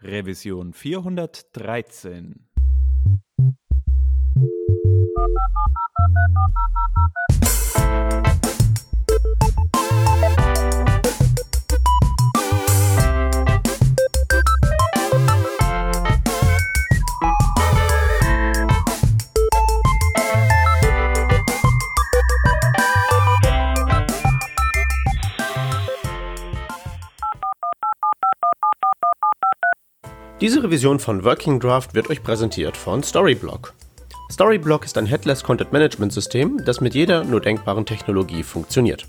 Revision 413. Diese Revision von Working Draft wird euch präsentiert von Storyblock. Storyblock ist ein Headless Content Management System, das mit jeder nur denkbaren Technologie funktioniert.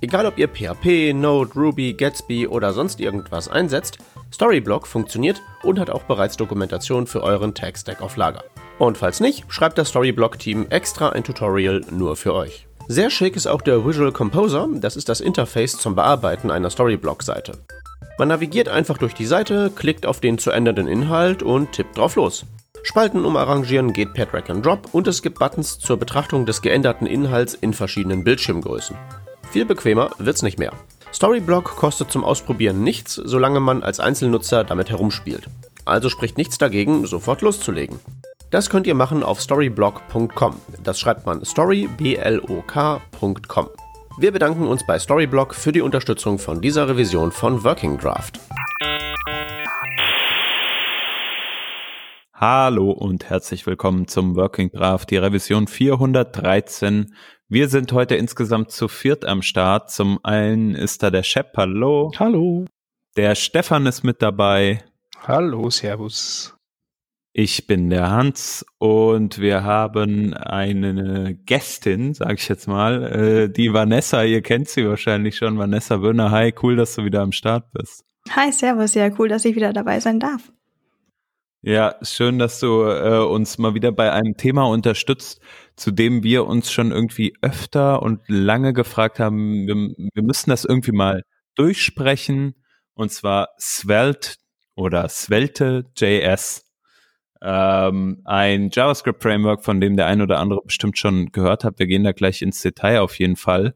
Egal ob ihr PHP, Node, Ruby, Gatsby oder sonst irgendwas einsetzt, Storyblock funktioniert und hat auch bereits Dokumentation für euren Tag-Stack auf Lager. Und falls nicht, schreibt das Storyblock-Team extra ein Tutorial nur für euch. Sehr schick ist auch der Visual Composer, das ist das Interface zum Bearbeiten einer Storyblock-Seite. Man navigiert einfach durch die Seite, klickt auf den zu ändernden Inhalt und tippt drauf los. Spalten umarrangieren geht per Drag and Drop und es gibt Buttons zur Betrachtung des geänderten Inhalts in verschiedenen Bildschirmgrößen. Viel bequemer wird's nicht mehr. Storyblock kostet zum Ausprobieren nichts, solange man als Einzelnutzer damit herumspielt. Also spricht nichts dagegen, sofort loszulegen. Das könnt ihr machen auf storyblock.com. Das schreibt man storyblok.com. Wir bedanken uns bei Storyblock für die Unterstützung von dieser Revision von Working Draft. Hallo und herzlich willkommen zum Working Draft, die Revision 413. Wir sind heute insgesamt zu viert am Start. Zum einen ist da der Shep, hallo. Hallo. Der Stefan ist mit dabei. Hallo, Servus. Ich bin der Hans und wir haben eine Gästin, sage ich jetzt mal, äh, die Vanessa. Ihr kennt sie wahrscheinlich schon. Vanessa Wöhner, hi, cool, dass du wieder am Start bist. Hi, Servus, ja, cool, dass ich wieder dabei sein darf. Ja, schön, dass du äh, uns mal wieder bei einem Thema unterstützt, zu dem wir uns schon irgendwie öfter und lange gefragt haben. Wir, wir müssen das irgendwie mal durchsprechen. Und zwar Svelte oder Svelte JS ähm, ein JavaScript-Framework, von dem der ein oder andere bestimmt schon gehört hat. Wir gehen da gleich ins Detail auf jeden Fall.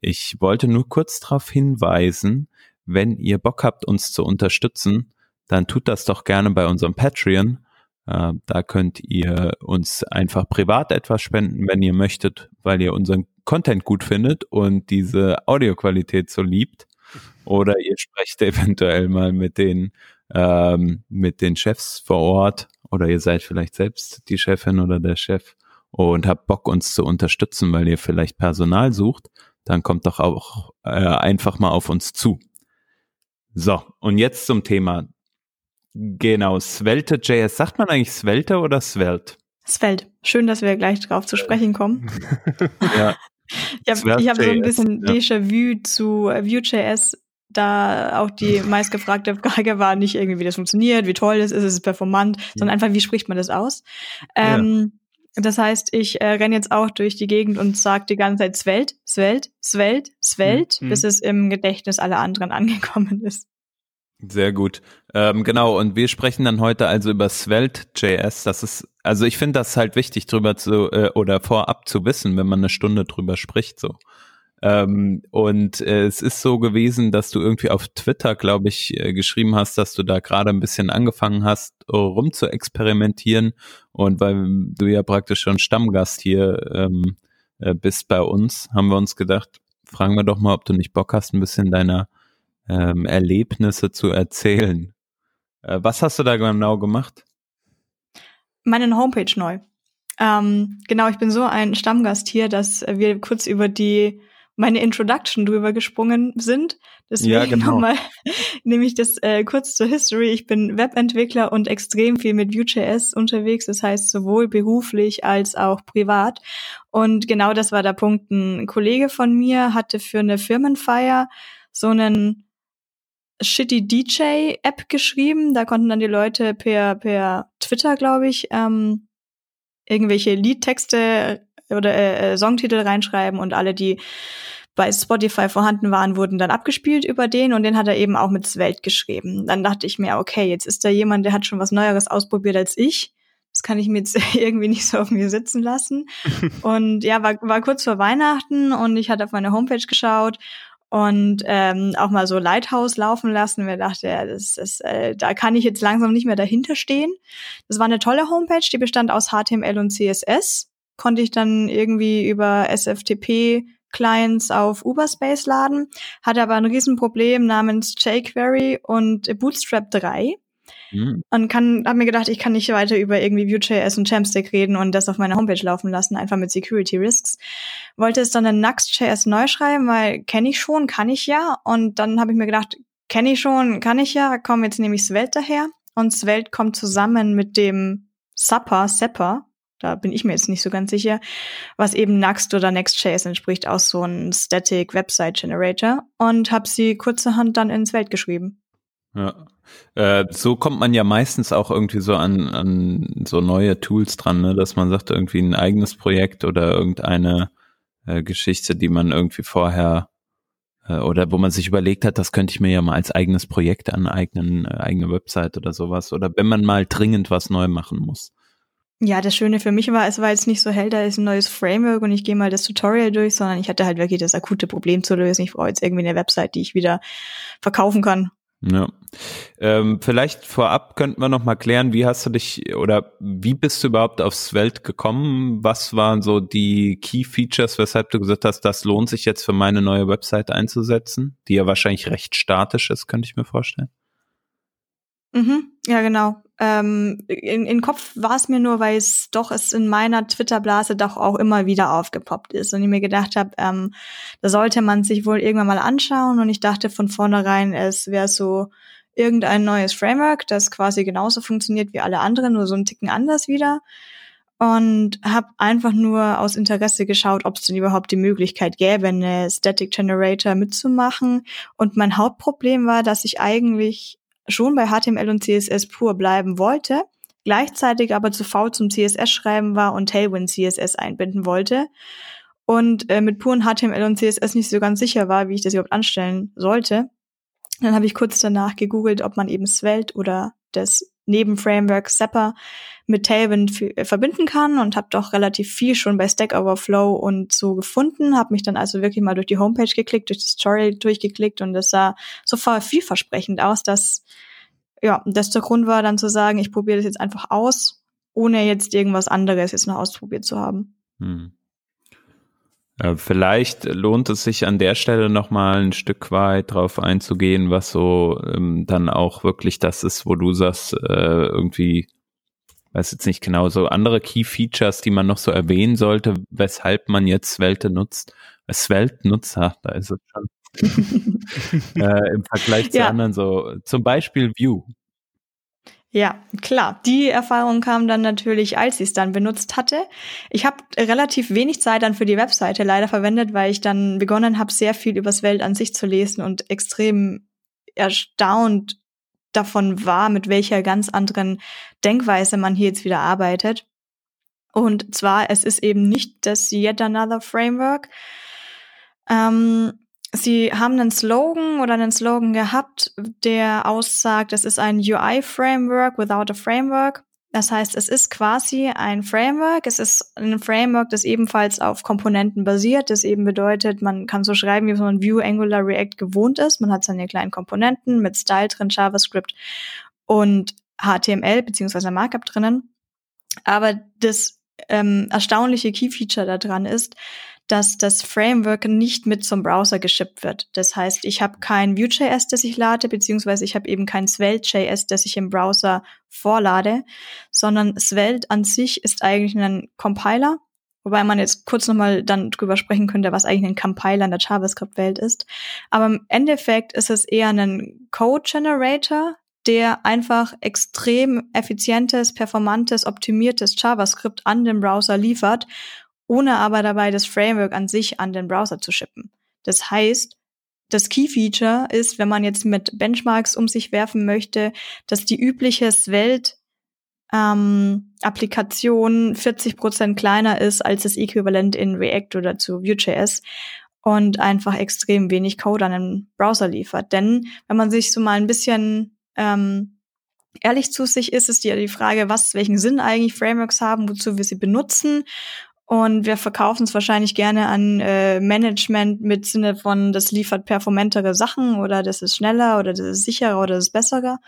Ich wollte nur kurz darauf hinweisen, wenn ihr Bock habt, uns zu unterstützen, dann tut das doch gerne bei unserem Patreon. Äh, da könnt ihr uns einfach privat etwas spenden, wenn ihr möchtet, weil ihr unseren Content gut findet und diese Audioqualität so liebt. Oder ihr sprecht eventuell mal mit den, ähm, mit den Chefs vor Ort oder ihr seid vielleicht selbst die Chefin oder der Chef und habt Bock, uns zu unterstützen, weil ihr vielleicht Personal sucht, dann kommt doch auch äh, einfach mal auf uns zu. So, und jetzt zum Thema. Genau, Svelte.js. Sagt man eigentlich Svelte oder Svelte? Svelte. Schön, dass wir gleich drauf zu sprechen kommen. ja. Ich habe hab so ein bisschen ja. Déjà-vu zu Vue.js da auch die meistgefragte Frage war nicht irgendwie, wie das funktioniert, wie toll es ist, ist es performant, sondern einfach, wie spricht man das aus? Ähm, ja. Das heißt, ich äh, renne jetzt auch durch die Gegend und sage die ganze Zeit Svelte, Svelte, Svelte, Svelte, mhm. bis es im Gedächtnis aller anderen angekommen ist. Sehr gut. Ähm, genau, und wir sprechen dann heute also über Svelte.js. Das ist, also ich finde das halt wichtig drüber zu, äh, oder vorab zu wissen, wenn man eine Stunde drüber spricht, so. Ähm, und äh, es ist so gewesen, dass du irgendwie auf Twitter, glaube ich, äh, geschrieben hast, dass du da gerade ein bisschen angefangen hast, rum zu experimentieren. Und weil du ja praktisch schon Stammgast hier ähm, äh, bist bei uns, haben wir uns gedacht, fragen wir doch mal, ob du nicht Bock hast, ein bisschen deiner ähm, Erlebnisse zu erzählen. Äh, was hast du da genau gemacht? Meine Homepage neu. Ähm, genau, ich bin so ein Stammgast hier, dass wir kurz über die meine Introduction drüber gesprungen sind. Deswegen ja, genau. nochmal nehme ich das äh, kurz zur History. Ich bin Webentwickler und extrem viel mit Vue.js unterwegs. Das heißt sowohl beruflich als auch privat. Und genau das war der Punkt. Ein Kollege von mir hatte für eine Firmenfeier so einen shitty DJ-App geschrieben. Da konnten dann die Leute per, per Twitter, glaube ich, ähm, irgendwelche Liedtexte oder äh, äh, Songtitel reinschreiben und alle, die bei Spotify vorhanden waren, wurden dann abgespielt über den und den hat er eben auch mit Svelte geschrieben. Dann dachte ich mir, okay, jetzt ist da jemand, der hat schon was Neueres ausprobiert als ich. Das kann ich mir jetzt irgendwie nicht so auf mir sitzen lassen. und ja, war, war kurz vor Weihnachten und ich hatte auf meine Homepage geschaut und ähm, auch mal so Lighthouse laufen lassen. Mir dachte, ja, das, das, äh, da kann ich jetzt langsam nicht mehr dahinter stehen. Das war eine tolle Homepage, die bestand aus HTML und CSS. Konnte ich dann irgendwie über SFTP Clients auf Uberspace laden, hatte aber ein Riesenproblem namens jQuery und Bootstrap 3. Mhm. Und kann, hab mir gedacht, ich kann nicht weiter über irgendwie Vue.js und Champstick reden und das auf meiner Homepage laufen lassen, einfach mit Security Risks. Wollte es dann in Nuxt.js neu schreiben, weil kenne ich schon, kann ich ja. Und dann habe ich mir gedacht, kenne ich schon, kann ich ja, komm, jetzt nehme ich Svelte daher. Und Svelte kommt zusammen mit dem Supper, Sepper, da bin ich mir jetzt nicht so ganz sicher, was eben Next oder Next.js entspricht, aus so ein Static Website Generator und habe sie kurzerhand dann ins Welt geschrieben. Ja. Äh, so kommt man ja meistens auch irgendwie so an, an so neue Tools dran, ne? dass man sagt, irgendwie ein eigenes Projekt oder irgendeine äh, Geschichte, die man irgendwie vorher äh, oder wo man sich überlegt hat, das könnte ich mir ja mal als eigenes Projekt aneignen, äh, eigene Website oder sowas. Oder wenn man mal dringend was neu machen muss. Ja, das Schöne für mich war, es war jetzt nicht so hell, da ist ein neues Framework und ich gehe mal das Tutorial durch, sondern ich hatte halt wirklich das akute Problem zu lösen. Ich brauche jetzt irgendwie eine Website, die ich wieder verkaufen kann. Ja. Ähm, vielleicht vorab könnten wir noch mal klären, wie hast du dich oder wie bist du überhaupt aufs Welt gekommen? Was waren so die Key Features, weshalb du gesagt hast, das lohnt sich jetzt für meine neue Website einzusetzen, die ja wahrscheinlich recht statisch ist, könnte ich mir vorstellen. Mhm, ja, genau. Ähm, in, in Kopf war es mir nur, weil es doch es in meiner Twitter-Blase doch auch immer wieder aufgepoppt ist und ich mir gedacht habe, ähm, da sollte man sich wohl irgendwann mal anschauen und ich dachte von vornherein, es wäre so irgendein neues Framework, das quasi genauso funktioniert wie alle anderen, nur so ein Ticken anders wieder und habe einfach nur aus Interesse geschaut, ob es denn überhaupt die Möglichkeit gäbe, eine Static Generator mitzumachen. Und mein Hauptproblem war, dass ich eigentlich schon bei HTML und CSS pur bleiben wollte, gleichzeitig aber zu faul zum CSS-Schreiben war und Tailwind CSS einbinden wollte und äh, mit puren HTML und CSS nicht so ganz sicher war, wie ich das überhaupt anstellen sollte. Dann habe ich kurz danach gegoogelt, ob man eben Svelte oder das Nebenframework Zapper mit Tailwind äh, verbinden kann und habe doch relativ viel schon bei Stack Overflow und so gefunden, habe mich dann also wirklich mal durch die Homepage geklickt, durch das Tutorial durchgeklickt und es sah so vielversprechend aus, dass ja, das der Grund war dann zu sagen, ich probiere das jetzt einfach aus, ohne jetzt irgendwas anderes jetzt noch ausprobiert zu haben. Hm. Äh, vielleicht lohnt es sich an der Stelle nochmal ein Stück weit drauf einzugehen, was so ähm, dann auch wirklich das ist, wo du sagst, äh, irgendwie, weiß jetzt nicht genau, so andere Key Features, die man noch so erwähnen sollte, weshalb man jetzt Svelte nutzt. Äh, Svelte nutzt, ha, da ist es schon. äh, Im Vergleich zu ja. anderen so, zum Beispiel View. Ja, klar. Die Erfahrung kam dann natürlich, als ich es dann benutzt hatte. Ich habe relativ wenig Zeit dann für die Webseite leider verwendet, weil ich dann begonnen habe, sehr viel übers Welt an sich zu lesen und extrem erstaunt davon war, mit welcher ganz anderen Denkweise man hier jetzt wieder arbeitet. Und zwar, es ist eben nicht das Yet Another Framework. Ähm, Sie haben einen Slogan oder einen Slogan gehabt, der aussagt, es ist ein UI-Framework without a Framework. Das heißt, es ist quasi ein Framework. Es ist ein Framework, das ebenfalls auf Komponenten basiert. Das eben bedeutet, man kann so schreiben, wie man Vue, Angular, React gewohnt ist. Man hat seine kleinen Komponenten mit Style drin, JavaScript und HTML beziehungsweise Markup drinnen. Aber das ähm, erstaunliche Key-Feature daran ist, dass das Framework nicht mit zum Browser geschippt wird. Das heißt, ich habe kein Vue.js, das ich lade, beziehungsweise ich habe eben kein Svelte.js, das ich im Browser vorlade, sondern Svelte an sich ist eigentlich ein Compiler, wobei man jetzt kurz nochmal dann drüber sprechen könnte, was eigentlich ein Compiler in der JavaScript-Welt ist. Aber im Endeffekt ist es eher ein Code-Generator, der einfach extrem effizientes, performantes, optimiertes JavaScript an den Browser liefert ohne aber dabei das Framework an sich an den Browser zu shippen. Das heißt, das Key-Feature ist, wenn man jetzt mit Benchmarks um sich werfen möchte, dass die übliche Svelte ähm, Applikation 40 Prozent kleiner ist als das Äquivalent in React oder zu Vue.js und einfach extrem wenig Code an den Browser liefert. Denn wenn man sich so mal ein bisschen ähm, ehrlich zu sich ist, ist ja die Frage, was, welchen Sinn eigentlich Frameworks haben, wozu wir sie benutzen Und wir verkaufen es wahrscheinlich gerne an äh, Management mit Sinne von, das liefert performantere Sachen oder das ist schneller oder das ist sicherer oder das ist besserer.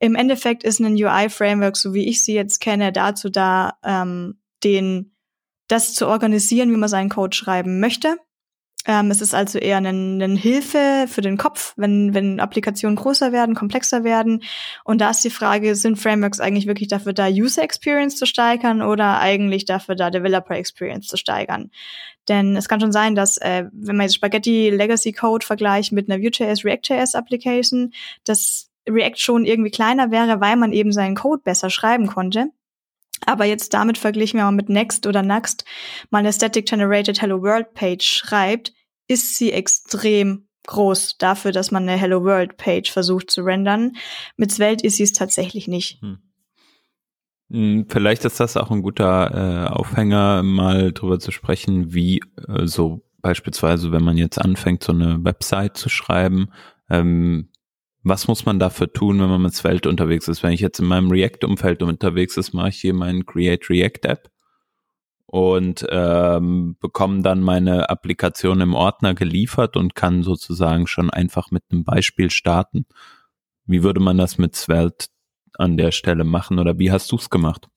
Im Endeffekt ist ein UI-Framework, so wie ich sie jetzt kenne, dazu da, ähm, den das zu organisieren, wie man seinen Code schreiben möchte. Ähm, es ist also eher eine, eine Hilfe für den Kopf, wenn, wenn Applikationen größer werden, komplexer werden. Und da ist die Frage, sind Frameworks eigentlich wirklich dafür da, User Experience zu steigern oder eigentlich dafür da, Developer Experience zu steigern? Denn es kann schon sein, dass, äh, wenn man jetzt Spaghetti Legacy Code vergleicht mit einer Vue.js, React.js Application, dass React schon irgendwie kleiner wäre, weil man eben seinen Code besser schreiben konnte. Aber jetzt damit verglichen, wenn man mit Next oder Next mal eine Static Generated Hello World Page schreibt, ist sie extrem groß dafür, dass man eine Hello World Page versucht zu rendern. Mit Svelte ist sie es tatsächlich nicht. Hm. hm. Vielleicht ist das auch ein guter äh, Aufhänger, mal drüber zu sprechen, wie äh, so beispielsweise, wenn man jetzt anfängt, so eine Website zu schreiben, ähm, was muss man dafür tun, wenn man mit Svelte unterwegs ist? Wenn ich jetzt in meinem React-Umfeld unterwegs ist, mache ich hier meinen Create React App und ähm, bekomme dann meine Applikation im Ordner geliefert und kann sozusagen schon einfach mit einem Beispiel starten. Wie würde man das mit Svelte an der Stelle machen oder wie hast du es gemacht?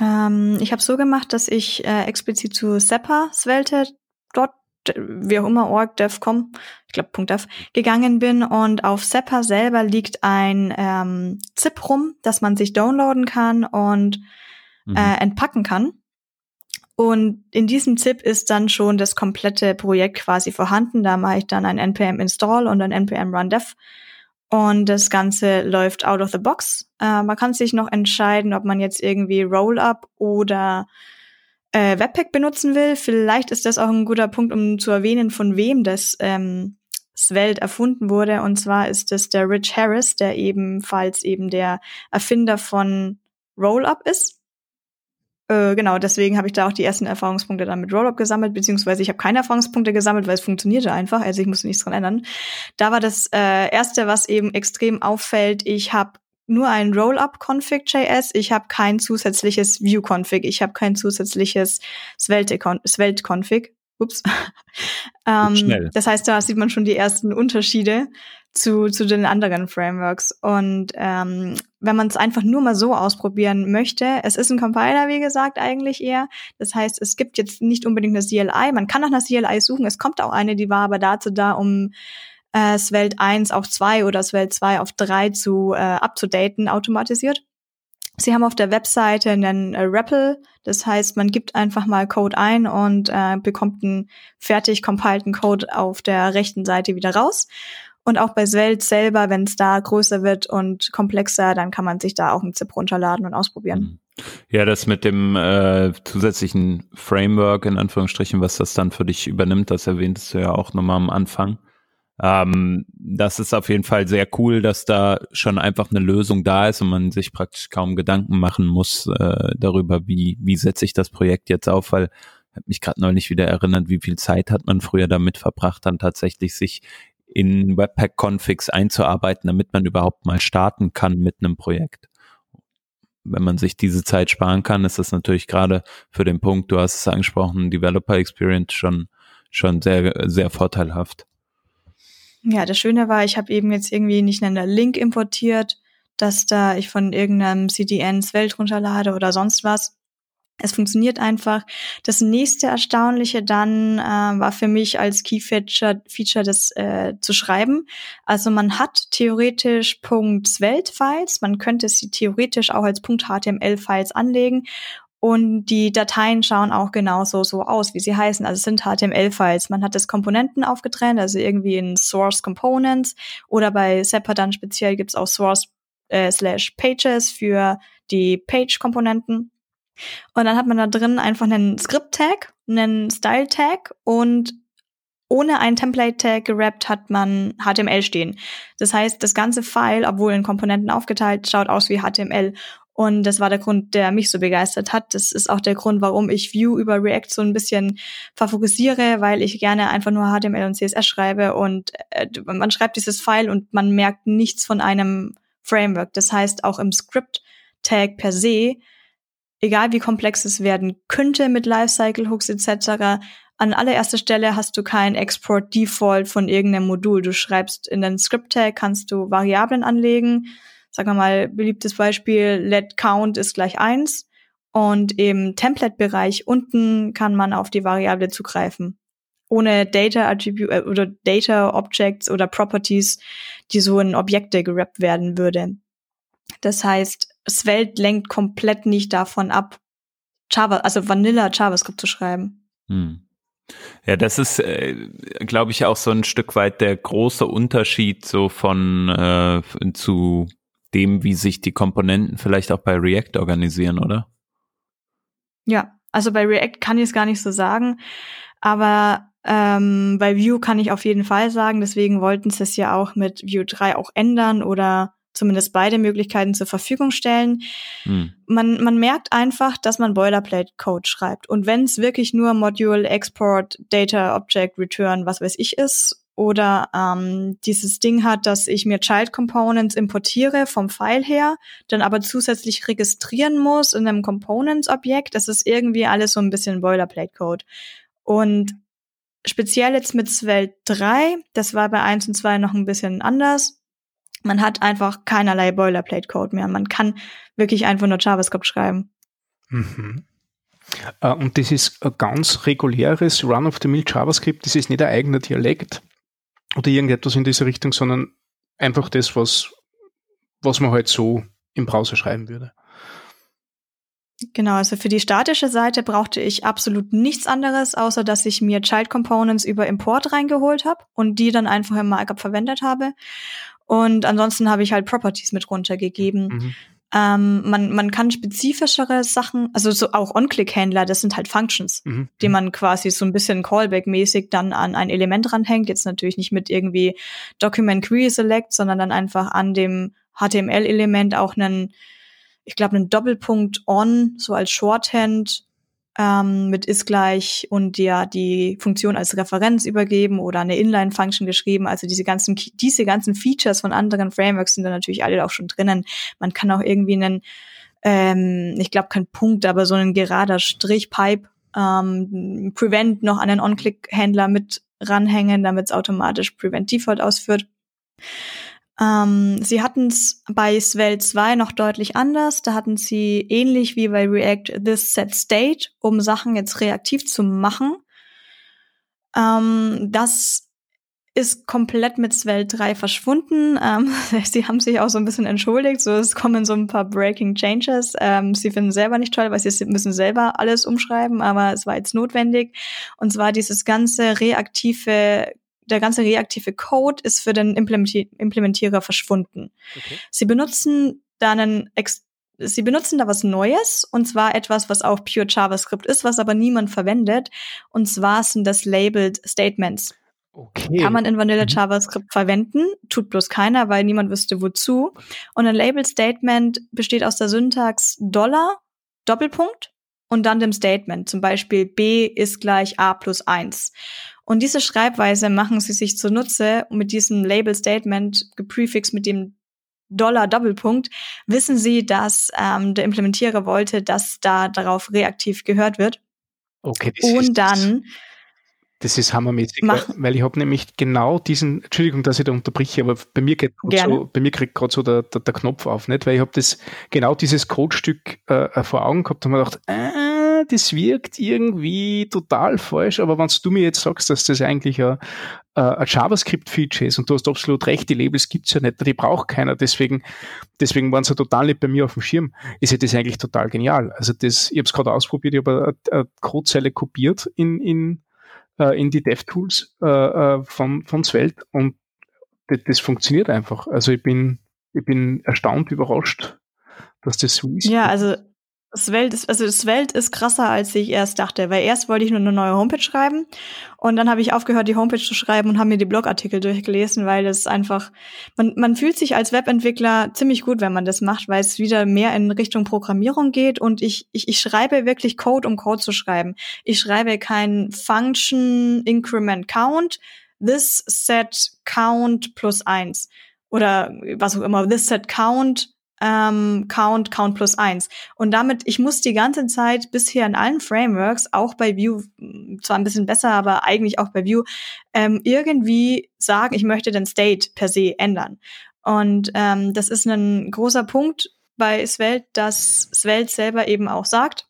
Ähm, ich habe so gemacht, dass ich äh, explizit zu Seppa Svelte dort wie auch immer, org, dev.com, ich glaube .dev, gegangen bin und auf Seppa selber liegt ein ähm, ZIP rum, das man sich downloaden kann und mhm. äh, entpacken kann. Und in diesem ZIP ist dann schon das komplette Projekt quasi vorhanden. Da mache ich dann ein npm install und ein npm run dev. Und das Ganze läuft out of the box. Äh, man kann sich noch entscheiden, ob man jetzt irgendwie Rollup oder äh, Webpack benutzen will. Vielleicht ist das auch ein guter Punkt, um zu erwähnen, von wem das ähm, Svelte erfunden wurde. Und zwar ist es der Rich Harris, der ebenfalls eben der Erfinder von Rollup ist. Äh, genau, deswegen habe ich da auch die ersten Erfahrungspunkte dann mit Rollup gesammelt, beziehungsweise ich habe keine Erfahrungspunkte gesammelt, weil es funktionierte einfach, also ich musste nichts dran ändern. Da war das äh, erste, was eben extrem auffällt, ich habe nur ein Rollup-Config.js, ich habe kein zusätzliches View-Config, ich habe kein zusätzliches Svelte-Config. Ups. ähm, das heißt, da sieht man schon die ersten Unterschiede zu, zu den anderen Frameworks. Und ähm, wenn man es einfach nur mal so ausprobieren möchte, es ist ein Compiler, wie gesagt, eigentlich eher. Das heißt, es gibt jetzt nicht unbedingt eine CLI. Man kann nach einer CLI suchen. Es kommt auch eine, die war aber dazu da, um äh, Svelte 1 auf 2 oder Svelte 2 auf 3 zu äh, abzudaten automatisiert. Sie haben auf der Webseite einen äh, REPL, das heißt, man gibt einfach mal Code ein und äh, bekommt einen fertig compileden Code auf der rechten Seite wieder raus. Und auch bei Svelte selber, wenn es da größer wird und komplexer, dann kann man sich da auch einen ZIP runterladen und ausprobieren. Mhm. Ja, das mit dem äh, zusätzlichen Framework, in Anführungsstrichen, was das dann für dich übernimmt, das erwähntest du ja auch nochmal am Anfang. Ähm, das ist auf jeden Fall sehr cool, dass da schon einfach eine Lösung da ist und man sich praktisch kaum Gedanken machen muss äh, darüber, wie, wie setze ich das Projekt jetzt auf, weil ich habe mich gerade neulich wieder erinnert, wie viel Zeit hat man früher damit verbracht, dann tatsächlich sich in Webpack-Configs einzuarbeiten, damit man überhaupt mal starten kann mit einem Projekt. Wenn man sich diese Zeit sparen kann, ist das natürlich gerade für den Punkt, du hast es angesprochen, Developer Experience schon, schon sehr, sehr vorteilhaft. Ja, das Schöne war, ich habe eben jetzt irgendwie nicht einen Link importiert, dass da ich von irgendeinem CDNs Welt runterlade oder sonst was. Es funktioniert einfach. Das nächste Erstaunliche dann äh, war für mich als Key Feature, Feature das äh, zu schreiben. Also man hat theoretisch .Svelte-Files, man könnte sie theoretisch auch als .html-Files anlegen und die Dateien schauen auch genauso so aus, wie sie heißen. Also es sind HTML-Files. Man hat das Komponenten aufgetrennt, also irgendwie in Source Components oder bei Seppa dann speziell gibt's auch Source äh, slash Pages für die Page-Komponenten. Und dann hat man da drin einfach einen Script-Tag, einen Style-Tag und ohne ein Template-Tag gerappt hat man HTML stehen. Das heißt, das ganze File, obwohl in Komponenten aufgeteilt, schaut aus wie HTML. Und das war der Grund, der mich so begeistert hat. Das ist auch der Grund, warum ich Vue über React so ein bisschen favorisiere, weil ich gerne einfach nur HTML und CSS schreibe und äh, man schreibt dieses File und man merkt nichts von einem Framework. Das heißt, auch im Script-Tag per se egal wie komplex es werden könnte mit Lifecycle Hooks etc., an allererster Stelle hast du kein Export Default von irgendeinem Modul. Du schreibst in den Script Tag, kannst du Variablen anlegen. Sagen wir mal, beliebtes Beispiel, let count ist gleich eins Und im Template-Bereich unten kann man auf die Variable zugreifen. Ohne Data Attribute äh, oder Data Objects oder Properties, die so in Objekte gerappt werden würde. Das heißt, Svelte lenkt komplett nicht davon ab, Java, also Vanilla JavaScript zu schreiben. Hm. Ja, das ist, äh, glaube ich, auch so ein Stück weit der große Unterschied so von äh, zu dem, wie sich die Komponenten vielleicht auch bei React organisieren, oder? Ja, also bei React kann ich es gar nicht so sagen, aber ähm, bei Vue kann ich auf jeden Fall sagen, deswegen wollten sie es ja auch mit Vue 3 auch ändern oder zumindest beide Möglichkeiten zur Verfügung stellen. Hm. Man, man merkt einfach, dass man Boilerplate-Code schreibt. Und wenn es wirklich nur Module, Export, Data, Object, Return, was weiß ich ist, oder ähm, dieses Ding hat, dass ich mir Child Components importiere vom File her, dann aber zusätzlich registrieren muss in einem Components-Objekt, das ist irgendwie alles so ein bisschen Boilerplate-Code. Und speziell jetzt mit Svelte 3, das war bei 1 und 2 noch ein bisschen anders, man hat einfach keinerlei Boilerplate-Code mehr. Man kann wirklich einfach nur JavaScript schreiben. Mhm. Uh, und das ist ein ganz reguläres Run-of-the-Mill JavaScript. Das ist nicht ein eigener Dialekt oder irgendetwas in diese Richtung, sondern einfach das, was, was man halt so im Browser schreiben würde. Genau, also für die statische Seite brauchte ich absolut nichts anderes, außer dass ich mir Child Components über Import reingeholt habe und die dann einfach im Markup verwendet habe. Und ansonsten habe ich halt Properties mit runtergegeben. Mhm. Ähm, man, man kann spezifischere Sachen, also so auch On-Click-Händler, das sind halt Functions, mhm. die man quasi so ein bisschen Callback-mäßig dann an ein Element ranhängt. Jetzt natürlich nicht mit irgendwie Document Query Select, sondern dann einfach an dem HTML-Element auch einen, ich glaube, einen Doppelpunkt on, so als Shorthand ähm, mit ist gleich und ja die Funktion als Referenz übergeben oder eine Inline-Function geschrieben. Also diese ganzen, diese ganzen Features von anderen Frameworks sind da natürlich alle auch schon drinnen. Man kann auch irgendwie einen, ähm, ich glaube kein Punkt, aber so einen gerader Strich Pipe ähm, Prevent noch an den On-Click-Händler mit ranhängen, damit es automatisch Prevent Default ausführt. Ähm, sie hatten es bei Svelte 2 noch deutlich anders. Da hatten sie ähnlich wie bei React this set state, um Sachen jetzt reaktiv zu machen. Ähm, das ist komplett mit Svelte 3 verschwunden. Ähm, sie haben sich auch so ein bisschen entschuldigt. So, es kommen so ein paar Breaking Changes. Ähm, sie finden selber nicht toll, weil sie müssen selber alles umschreiben, aber es war jetzt notwendig. Und zwar dieses ganze reaktive der ganze reaktive Code ist für den Implementier Implementierer verschwunden. Okay. Sie benutzen da einen Ex Sie benutzen da was Neues, und zwar etwas, was auch pure JavaScript ist, was aber niemand verwendet. Und zwar sind das Labeled Statements. Okay. Kann man in Vanilla mhm. JavaScript verwenden, tut bloß keiner, weil niemand wüsste wozu. Und ein Labeled Statement besteht aus der Syntax Dollar, Doppelpunkt und dann dem Statement. Zum Beispiel B ist gleich A plus eins. Und diese Schreibweise machen sie sich zunutze mit diesem Label Statement geprefixed mit dem Dollar Doppelpunkt, wissen sie, dass ähm, der Implementierer wollte, dass da darauf reaktiv gehört wird. Okay. Und dann das ist hammermäßig, Mach. weil ich habe nämlich genau diesen, Entschuldigung, dass ich da unterbreche, aber bei mir geht so, bei mir kriegt gerade so der, der, der, Knopf auf, nicht? Weil ich habe das genau dieses Codestück äh, vor Augen gehabt und mir gedacht, äh, das wirkt irgendwie total falsch, aber wenn du mir jetzt sagst, dass das eigentlich ein, ein JavaScript-Feature ist und du hast absolut recht, die Labels gibt's ja nicht, die braucht keiner, deswegen, deswegen waren sie total nicht bei mir auf dem Schirm, ist ja das eigentlich total genial. Also das, ich habe es gerade ausprobiert, ich habe eine, eine Codezeile kopiert in, in, äh, in die DevTools äh, äh, von, von Svelte und das, das funktioniert einfach. Also ich bin, ich bin erstaunt, überrascht, dass das so ist. Ja, also das Welt ist, also das Welt ist krasser, als ich erst dachte, weil erst wollte ich nur eine neue Homepage schreiben und dann habe ich aufgehört, die Homepage zu schreiben und habe mir die Blogartikel durchgelesen, weil es einfach, man, man fühlt sich als Webentwickler ziemlich gut, wenn man das macht, weil es wieder mehr in Richtung Programmierung geht und ich, ich, ich schreibe wirklich Code, um Code zu schreiben. Ich schreibe kein Function Increment Count, this set count plus eins oder was auch immer, this set count ähm, Count, Count plus eins. Und damit, ich muss die ganze Zeit bisher in allen Frameworks, auch bei Vue, zwar ein bisschen besser, aber eigentlich auch bei Vue, ähm, irgendwie sagen, ich möchte den State per se ändern. Und ähm, das ist ein großer Punkt bei Svelte, dass Svelte selber eben auch sagt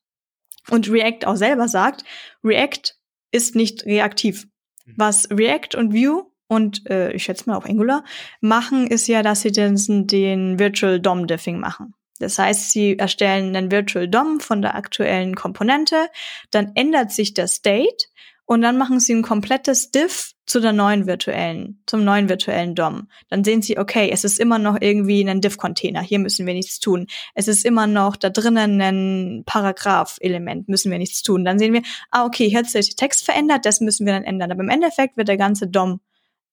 und React auch selber sagt, React ist nicht reaktiv. Mhm. Was React und Vue und äh, ich schätze mal auch Angular machen, ist ja, dass sie den, den Virtual DOM Diffing machen. Das heißt, sie erstellen einen Virtual DOM von der aktuellen Komponente, dann ändert sich der State und dann machen sie ein komplettes Diff zu der neuen virtuellen, zum neuen virtuellen DOM. Dann sehen sie, okay, es ist immer noch irgendwie ein Diff-Container, hier müssen wir nichts tun. Es ist immer noch da drinnen ein Paragraph-Element, müssen wir nichts tun. Dann sehen wir, ah, okay, hier hat sich der Text verändert, das müssen wir dann ändern. Aber im Endeffekt wird der ganze DOM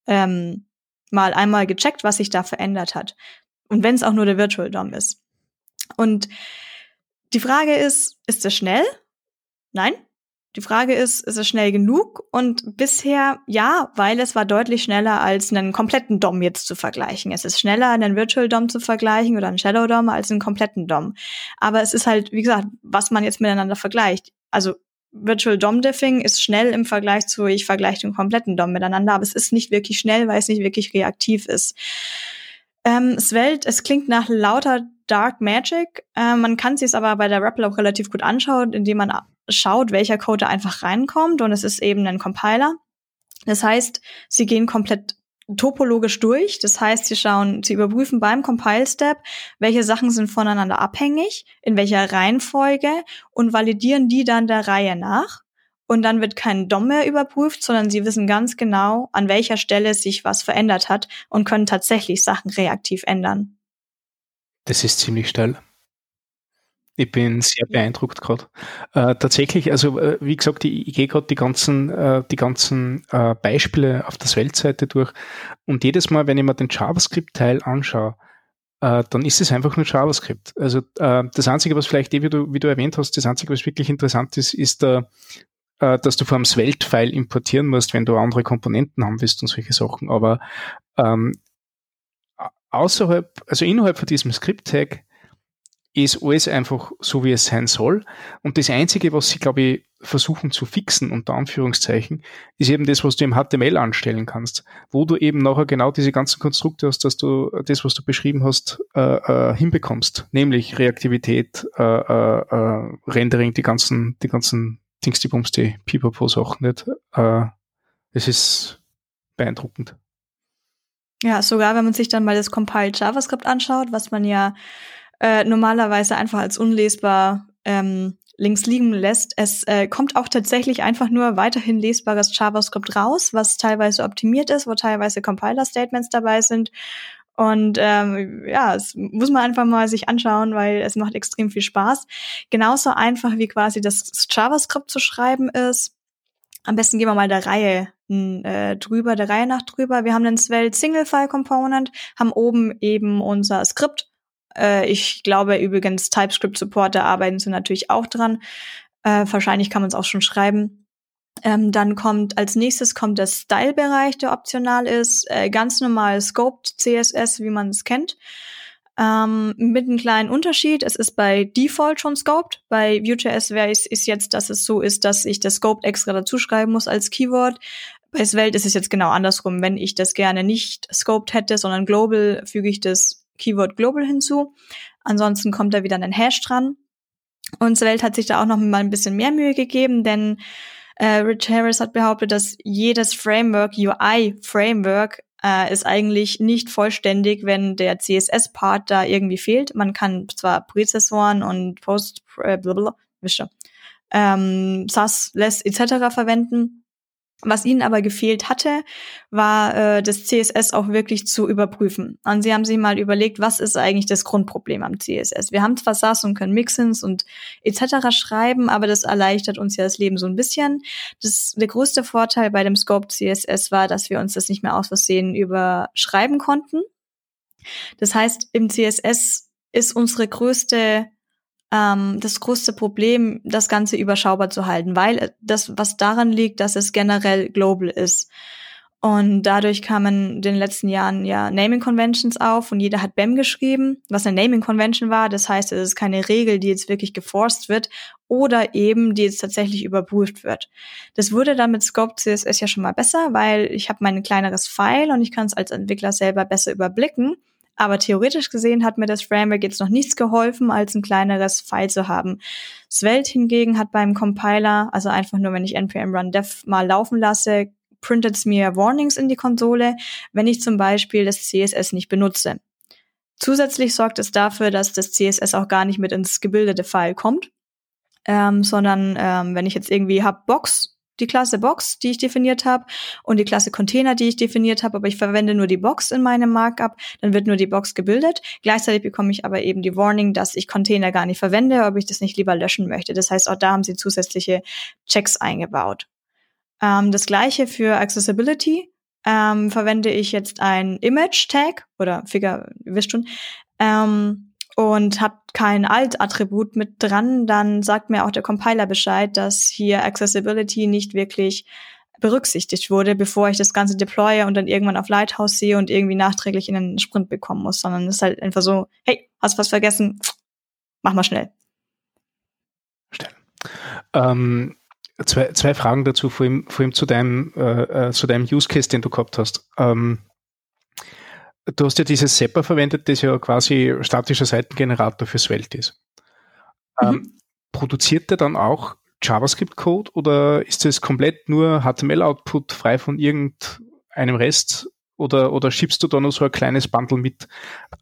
ähm, mal einmal gecheckt, was sich da verändert hat. Und wenn es auch nur der Virtual DOM ist. Und die Frage ist, ist es schnell? Nein. Die Frage ist, ist es schnell genug? Und bisher ja, weil es war deutlich schneller als einen kompletten DOM jetzt zu vergleichen. Es ist schneller, einen Virtual DOM zu vergleichen oder einen Shadow DOM als einen kompletten DOM. Aber es ist halt, wie gesagt, was man jetzt miteinander vergleicht. Also Virtual DOM Diffing ist schnell im Vergleich zu, ich vergleiche den kompletten DOM miteinander, aber es ist nicht wirklich schnell, weil es nicht wirklich reaktiv ist. Ähm, Svelte, es klingt nach lauter Dark Magic. Äh, man kann sich es aber bei der REPL auch relativ gut anschauen, indem man schaut, welcher Code da einfach reinkommt und es ist eben ein Compiler. Das heißt, sie gehen komplett topologisch durch. Das heißt, sie schauen, sie überprüfen beim Compile-Step, welche Sachen sind voneinander abhängig, in welcher Reihenfolge und validieren die dann der Reihe nach. Und dann wird kein DOM mehr überprüft, sondern sie wissen ganz genau, an welcher Stelle sich was verändert hat und können tatsächlich Sachen reaktiv ändern. Das ist ziemlich steil. Ich bin sehr beeindruckt gerade. Äh, tatsächlich, also äh, wie gesagt, ich, ich gehe gerade die ganzen, äh, die ganzen äh, Beispiele auf der Svelte-Seite durch und jedes Mal, wenn ich mir den JavaScript-Teil anschaue, äh, dann ist es einfach nur JavaScript. Also äh, das Einzige, was vielleicht, eh, wie du, wie du erwähnt hast, das Einzige, was wirklich interessant ist, ist der, dass du vor einem Svelte-File importieren musst, wenn du andere Komponenten haben willst und solche Sachen. Aber ähm, außerhalb, also innerhalb von diesem Script-Tag ist alles einfach so, wie es sein soll. Und das Einzige, was sie, glaube ich, versuchen zu fixen, unter Anführungszeichen, ist eben das, was du im HTML anstellen kannst, wo du eben nachher genau diese ganzen Konstrukte hast, dass du das, was du beschrieben hast, äh, äh, hinbekommst. Nämlich Reaktivität, äh, äh, äh Rendering, die ganzen, die ganzen Dings, die Bums, die Pipapo-Sachen nicht. Äh, es ist beeindruckend. Ja, sogar wenn man sich dann mal das Compiled JavaScript anschaut, was man ja äh, normalerweise einfach als unlesbar ähm, links liegen lässt. Es äh, kommt auch tatsächlich einfach nur weiterhin lesbares JavaScript raus, was teilweise optimiert ist, wo teilweise Compiler-Statements dabei sind. Und ähm, ja, es muss man einfach mal sich anschauen, weil es macht extrem viel Spaß. Genauso einfach wie quasi das JavaScript zu schreiben ist. Am besten gehen wir mal der Reihe äh, drüber, der Reihe nach drüber. Wir haben den Svelte Single File Component, haben oben eben unser Skript äh, ich glaube übrigens, TypeScript-Supporter arbeiten sie natürlich auch dran. Äh, wahrscheinlich kann man es auch schon schreiben. Ähm, dann kommt als nächstes kommt der Style-Bereich, der optional ist. Äh, ganz normal Scoped CSS, wie man es kennt. Ähm, mit einem kleinen Unterschied. Es ist bei Default schon scoped. Bei Vue.js es ist jetzt, dass es so ist, dass ich das scoped extra dazu schreiben muss als Keyword. Bei Svelte ist es jetzt genau andersrum. Wenn ich das gerne nicht scoped hätte, sondern global, füge ich das Keyword Global hinzu. Ansonsten kommt da wieder ein Hash dran. Und Svelte hat sich da auch noch mal ein bisschen mehr Mühe gegeben, denn äh, Rich Harris hat behauptet, dass jedes Framework, UI-Framework, äh, ist eigentlich nicht vollständig, wenn der CSS-Part da irgendwie fehlt. Man kann zwar Präzessoren und Post, äh, blablabla, wisst ähm, SAS, Less etc. verwenden, was ihnen aber gefehlt hatte, war äh, das CSS auch wirklich zu überprüfen. Und sie haben sich mal überlegt, was ist eigentlich das Grundproblem am CSS? Wir haben zwar SAS und können Mixins und etc. schreiben, aber das erleichtert uns ja das Leben so ein bisschen. Das, der größte Vorteil bei dem Scope CSS war, dass wir uns das nicht mehr aus Versehen überschreiben konnten. Das heißt, im CSS ist unsere größte ähm, das größte Problem, das Ganze überschaubar zu halten, weil das, was daran liegt, dass es generell global ist. Und dadurch kamen in den letzten Jahren ja Naming Conventions auf und jeder hat BEM geschrieben, was eine Naming Convention war. Das heißt, es ist keine Regel, die jetzt wirklich geforst wird oder eben, die jetzt tatsächlich überprüft wird. Das wurde dann mit Scope CSS ja schon mal besser, weil ich habe mein kleineres File und ich kann es als Entwickler selber besser überblicken. Aber theoretisch gesehen hat mir das Framework jetzt noch nichts geholfen, als ein kleineres File zu haben. Svelte hingegen hat beim Compiler, also einfach nur, wenn ich npm run dev mal laufen lasse, printet es mir Warnings in die Konsole, wenn ich zum Beispiel das CSS nicht benutze. Zusätzlich sorgt es dafür, dass das CSS auch gar nicht mit ins gebildete File kommt, ähm, sondern ähm, wenn ich jetzt irgendwie hab Box, die Klasse Box, die ich definiert habe, und die Klasse Container, die ich definiert habe, aber ich verwende nur die Box in meinem Markup, dann wird nur die Box gebildet. Gleichzeitig bekomme ich aber eben die Warning, dass ich Container gar nicht verwende, ob ich das nicht lieber löschen möchte. Das heißt, auch da haben sie zusätzliche Checks eingebaut. Ähm, das gleiche für Accessibility. Ähm, verwende ich jetzt ein Image-Tag oder Figure, ihr wisst schon, ähm, und habe kein Alt-Attribut mit dran, dann sagt mir auch der Compiler Bescheid, dass hier Accessibility nicht wirklich berücksichtigt wurde, bevor ich das Ganze deploye und dann irgendwann auf Lighthouse sehe und irgendwie nachträglich in den Sprint bekommen muss, sondern es ist halt einfach so, hey, hast was vergessen? Mach mal schnell. Schnell. Ähm, Zwei, zwei Fragen dazu, vor allem, zu, deinem, äh, äh, deinem Use Case, den du gehabt hast. Ähm, du hast ja dieses Sepper verwendet, das ja quasi statischer Seitengenerator für Svelte ist. Ähm, mhm. produziert der dann auch JavaScript-Code oder ist das komplett nur HTML-Output frei von irgendeinem Rest? Oder, oder schiebst du da noch so ein kleines Bundle mit,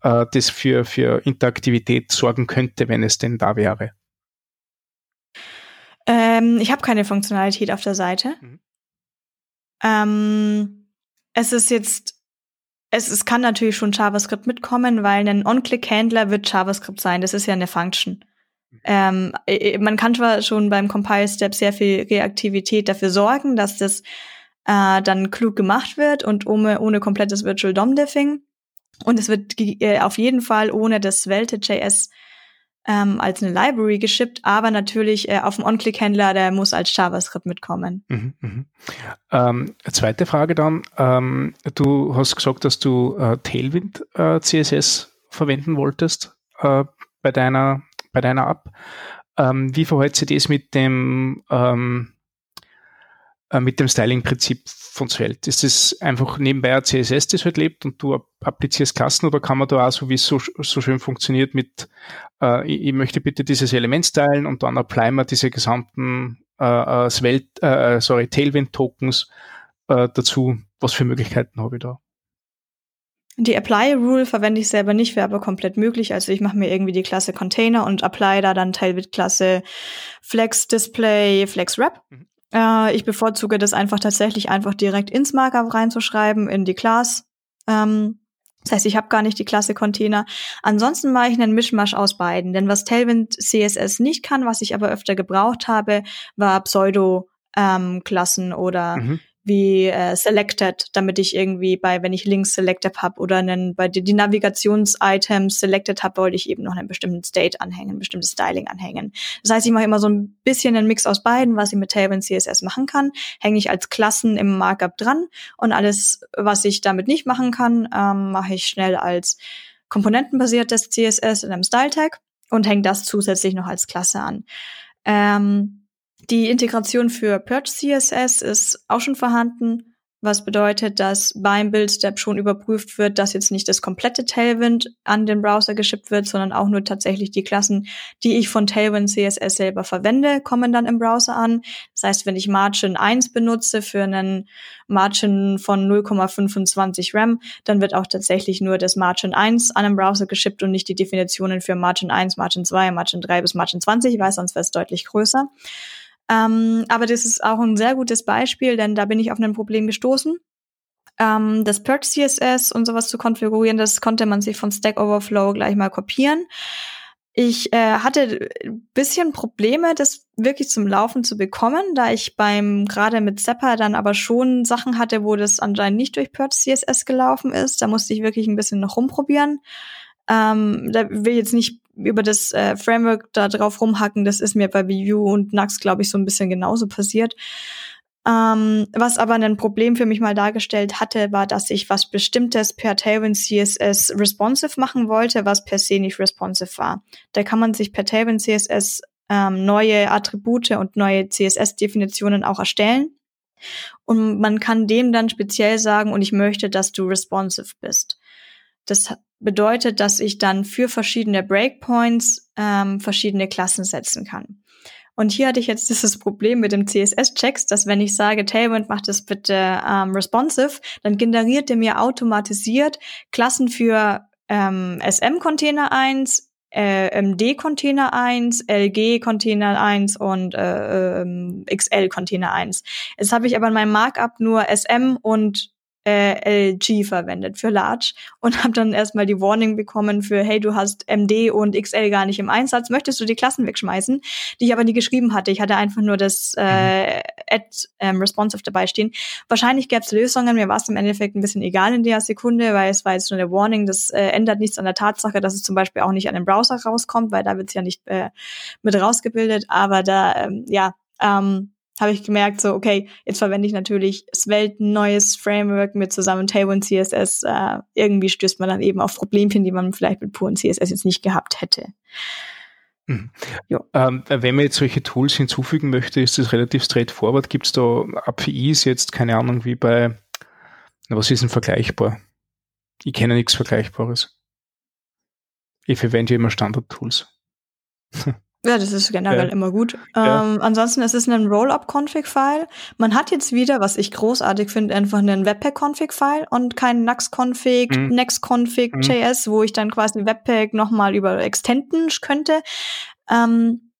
äh, das für, für Interaktivität sorgen könnte, wenn es denn da wäre? Ähm, ich habe keine Funktionalität auf der Seite. Mhm. Ähm, es ist jetzt, es, es kann natürlich schon JavaScript mitkommen, weil ein On-Click-Handler wird JavaScript sein. Das ist ja eine Function. Mhm. Ähm, man kann zwar schon beim Compile-Step sehr viel Reaktivität dafür sorgen, dass das äh, dann klug gemacht wird und ohne, ohne komplettes Virtual DOM-Diffing. Und es wird äh, auf jeden Fall ohne das Svelte.js ähm, als eine Library geschippt, aber natürlich äh, auf dem On-Click-Händler, der muss als JavaScript mitkommen. Mhm, mh. ähm, zweite Frage dann. Ähm, du hast gesagt, dass du äh, Tailwind äh, CSS verwenden wolltest äh, bei deiner bei deiner App. Ähm, wie verhält sich das mit dem ähm, äh, mit dem Styling-Prinzip von Svelte? Ist das einfach nebenbei ein CSS, das halt lebt und du applizierst Klassen oder kann man da auch, so wie es so, so schön funktioniert, mit äh, ich, möchte bitte dieses Element stylen und dann apply wir diese gesamten äh, äh Svelte, äh, äh, sorry, Tailwind-Tokens äh, dazu? Was für Möglichkeiten habe ich da? Die Apply-Rule verwende ich selber nicht, wäre aber komplett möglich. Also ich mache mir irgendwie die Klasse Container und apply da dann Tailwind-Klasse Flex Display, Flex Wrap. Mhm. Äh, ich bevorzuge das einfach tatsächlich einfach direkt ins Markup reinzuschreiben, in die Class. Ähm, das heißt, ich habe gar nicht die Klasse Container. Ansonsten mache ich einen Mischmasch aus beiden. Denn was Tailwind CSS nicht kann, was ich aber öfter gebraucht habe, war Pseudo-Klassen ähm, oder mhm wie äh, Selected, damit ich irgendwie bei, wenn ich Links Selected habe oder einen, bei die, die Navigations-Items Selected habe, wollte ich eben noch einen bestimmten State anhängen, ein bestimmtes Styling anhängen. Das heißt, ich mache immer so ein bisschen einen Mix aus beiden, was ich mit Tailwind CSS machen kann, hänge ich als Klassen im Markup dran und alles, was ich damit nicht machen kann, ähm, mache ich schnell als komponentenbasiertes CSS in einem Style-Tag und hänge das zusätzlich noch als Klasse an. Ähm, die Integration für Purge CSS ist auch schon vorhanden, was bedeutet, dass beim Build-Step schon überprüft wird, dass jetzt nicht das komplette Tailwind an den Browser geschippt wird, sondern auch nur tatsächlich die Klassen, die ich von Tailwind CSS selber verwende, kommen dann im Browser an. Das heißt, wenn ich Margin 1 benutze für einen Margin von 0,25 RAM, dann wird auch tatsächlich nur das Margin 1 an den Browser geschippt und nicht die Definitionen für Margin 1, Margin 2, Margin 3 bis Margin 20, weil sonst wäre es deutlich größer. Ähm, aber das ist auch ein sehr gutes Beispiel, denn da bin ich auf ein Problem gestoßen. Ähm, das Perch CSS und sowas zu konfigurieren, das konnte man sich von Stack Overflow gleich mal kopieren. Ich äh, hatte bisschen Probleme, das wirklich zum Laufen zu bekommen, da ich beim gerade mit Zapper dann aber schon Sachen hatte, wo das anscheinend nicht durch Perch CSS gelaufen ist. Da musste ich wirklich ein bisschen noch rumprobieren. Ähm, da will ich jetzt nicht über das äh, Framework da drauf rumhacken. Das ist mir bei Vue und Nux, glaube ich, so ein bisschen genauso passiert. Ähm, was aber ein Problem für mich mal dargestellt hatte, war, dass ich was Bestimmtes per Tailwind CSS responsive machen wollte, was per se nicht responsive war. Da kann man sich per Tailwind CSS ähm, neue Attribute und neue CSS-Definitionen auch erstellen. Und man kann dem dann speziell sagen, und ich möchte, dass du responsive bist. Das bedeutet, dass ich dann für verschiedene Breakpoints ähm, verschiedene Klassen setzen kann. Und hier hatte ich jetzt dieses Problem mit dem CSS-Checks, dass wenn ich sage, Tailwind macht das bitte ähm, responsive, dann generiert er mir automatisiert Klassen für ähm, SM-Container 1, äh, MD-Container 1, LG-Container 1 und äh, äh, XL-Container 1. Jetzt habe ich aber in meinem Markup nur SM und äh, LG verwendet für Large und habe dann erstmal die Warning bekommen für hey, du hast MD und XL gar nicht im Einsatz, möchtest du die Klassen wegschmeißen, die ich aber nie geschrieben hatte. Ich hatte einfach nur das äh, mhm. Add ähm, Responsive dabei stehen. Wahrscheinlich gäbe es Lösungen, mir war es im Endeffekt ein bisschen egal in der Sekunde, weil es war jetzt nur eine Warning, das äh, ändert nichts an der Tatsache, dass es zum Beispiel auch nicht an den Browser rauskommt, weil da wird es ja nicht äh, mit rausgebildet, aber da, ähm, ja, ähm, habe ich gemerkt, so, okay, jetzt verwende ich natürlich Svelte, ein neues Framework mit zusammen Tailwind CSS. Äh, irgendwie stößt man dann eben auf Problemchen, die man vielleicht mit puren CSS jetzt nicht gehabt hätte. Mhm. Ja. Ähm, wenn man jetzt solche Tools hinzufügen möchte, ist das relativ straightforward. Gibt es da APIs jetzt, keine Ahnung, wie bei, na, was ist denn vergleichbar? Ich kenne nichts Vergleichbares. Ich verwende immer Standard-Tools. Ja, das ist generell ja. immer gut. Ja. Ähm, ansonsten ist es ein Rollup-Config-File. Man hat jetzt wieder, was ich großartig finde, einfach einen Webpack-Config-File und kein Nux-Config, mhm. Next-Config.js, mhm. wo ich dann quasi Webpack nochmal über extenden könnte. Ähm,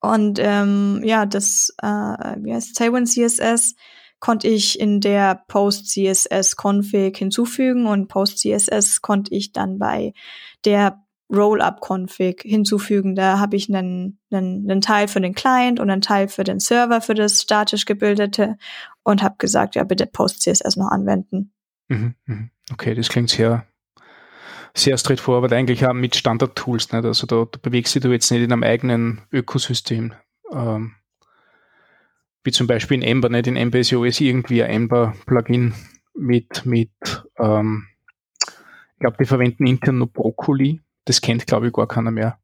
und ähm, ja, das äh, wie heißt Tailwind CSS konnte ich in der Post-CSS-Config hinzufügen und Post-CSS konnte ich dann bei der Rollup-Config hinzufügen. Da habe ich einen, einen, einen Teil für den Client und einen Teil für den Server für das statisch gebildete und habe gesagt, ja, bitte Post-CSS noch anwenden. Mhm, mhm. Okay, das klingt sehr, sehr straightforward, eigentlich auch mit Standard-Tools. Also da, da bewegst du jetzt nicht in einem eigenen Ökosystem. Ähm, wie zum Beispiel in Ember, nicht? In Ember ist ja irgendwie ein Ember-Plugin mit, mit ähm, ich glaube, die verwenden intern nur Broccoli das kennt, glaube ich, gar keiner mehr.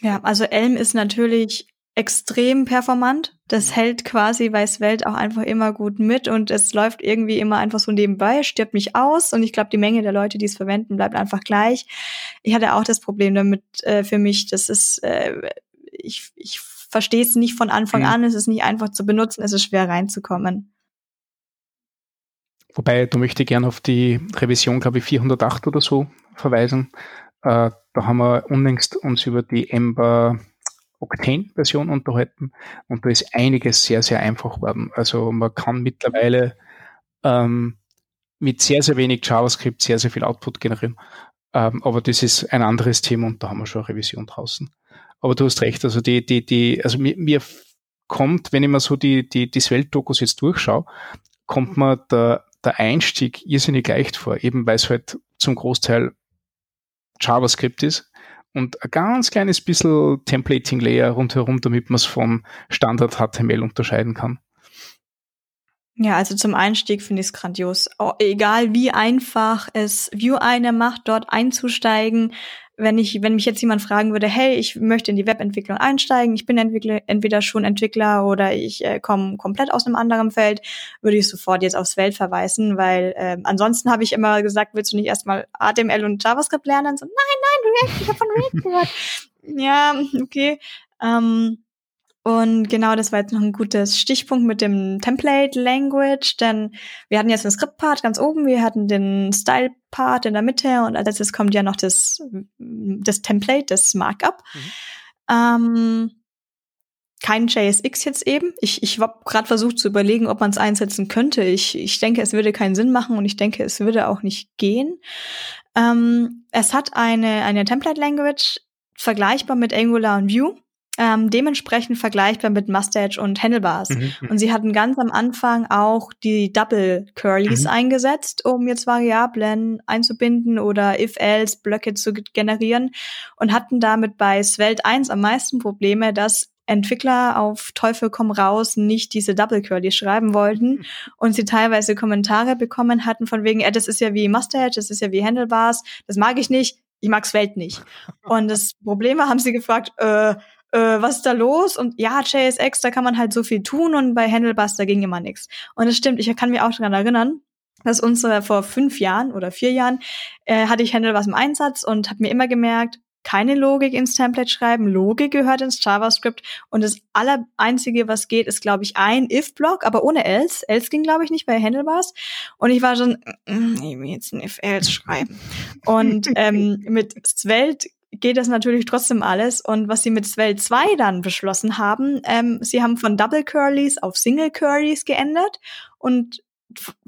Ja, also Elm ist natürlich extrem performant. Das hält quasi weiß Welt auch einfach immer gut mit und es läuft irgendwie immer einfach so nebenbei, stirbt nicht aus und ich glaube, die Menge der Leute, die es verwenden, bleibt einfach gleich. Ich hatte auch das Problem damit äh, für mich, das ist, äh, ich, ich verstehe es nicht von Anfang mhm. an, es ist nicht einfach zu benutzen, es ist schwer reinzukommen. Wobei, da möchte ich gerne auf die Revision, glaube ich, 408 oder so verweisen. Äh, da haben wir unlängst uns über die Ember Octane-Version unterhalten und da ist einiges sehr, sehr einfach geworden. Also man kann mittlerweile ähm, mit sehr, sehr wenig JavaScript sehr, sehr viel Output generieren. Ähm, aber das ist ein anderes Thema und da haben wir schon eine Revision draußen. Aber du hast recht, also die, die, die, also mir, mir kommt, wenn ich mir so die, die, die Svelte-Dokus jetzt durchschaue, kommt mir der, der Einstieg irrsinnig leicht vor, eben weil es halt zum Großteil JavaScript ist und ein ganz kleines bisschen Templating-Layer rundherum, damit man es vom Standard HTML unterscheiden kann. Ja, also zum Einstieg finde ich es grandios. egal wie einfach es View eine macht, dort einzusteigen, wenn ich, wenn mich jetzt jemand fragen würde, hey, ich möchte in die Webentwicklung einsteigen, ich bin Entwickler, entweder schon Entwickler oder ich äh, komme komplett aus einem anderen Feld, würde ich sofort jetzt aufs Feld verweisen, weil äh, ansonsten habe ich immer gesagt, willst du nicht erstmal HTML und JavaScript lernen? So, nein, nein, React, ich habe von React gehört. ja, okay. Ähm, und genau, das war jetzt noch ein gutes Stichpunkt mit dem Template Language, denn wir hatten jetzt den Script-Part ganz oben, wir hatten den Style-Part in der Mitte und als letztes kommt ja noch das, das Template, das Markup. Mhm. Ähm, kein JSX jetzt eben. Ich, ich habe gerade versucht zu überlegen, ob man es einsetzen könnte. Ich, ich denke, es würde keinen Sinn machen und ich denke, es würde auch nicht gehen. Ähm, es hat eine, eine Template Language vergleichbar mit Angular und Vue ähm, dementsprechend vergleichbar mit Mustache und Handlebars. Mhm, mhm. Und sie hatten ganz am Anfang auch die Double Curlies mhm. eingesetzt, um jetzt Variablen einzubinden oder if-else Blöcke zu generieren und hatten damit bei Svelte 1 am meisten Probleme, dass Entwickler auf Teufel komm raus nicht diese Double Curly schreiben wollten und sie teilweise Kommentare bekommen hatten von wegen, äh, das ist ja wie Mustache, das ist ja wie Handlebars, das mag ich nicht, ich mag's Welt nicht. Und das Problem war, haben sie gefragt, äh, äh, was ist da los? Und ja, JSX, da kann man halt so viel tun und bei Handlebars, da ging immer nichts. Und es stimmt, ich kann mich auch daran erinnern, dass unsere vor fünf Jahren oder vier Jahren äh, hatte ich Handlebars im Einsatz und habe mir immer gemerkt, keine Logik ins Template schreiben. Logik gehört ins JavaScript. Und das Allereinzige, was geht, ist, glaube ich, ein if-Block, aber ohne else. Else ging, glaube ich, nicht bei Handlebars. Und ich war schon, mm, ich will jetzt ein if-else schreiben. Und ähm, mit Svelte geht das natürlich trotzdem alles. Und was sie mit Svelte 2 dann beschlossen haben, ähm, sie haben von Double Curlies auf Single Curlies geändert. Und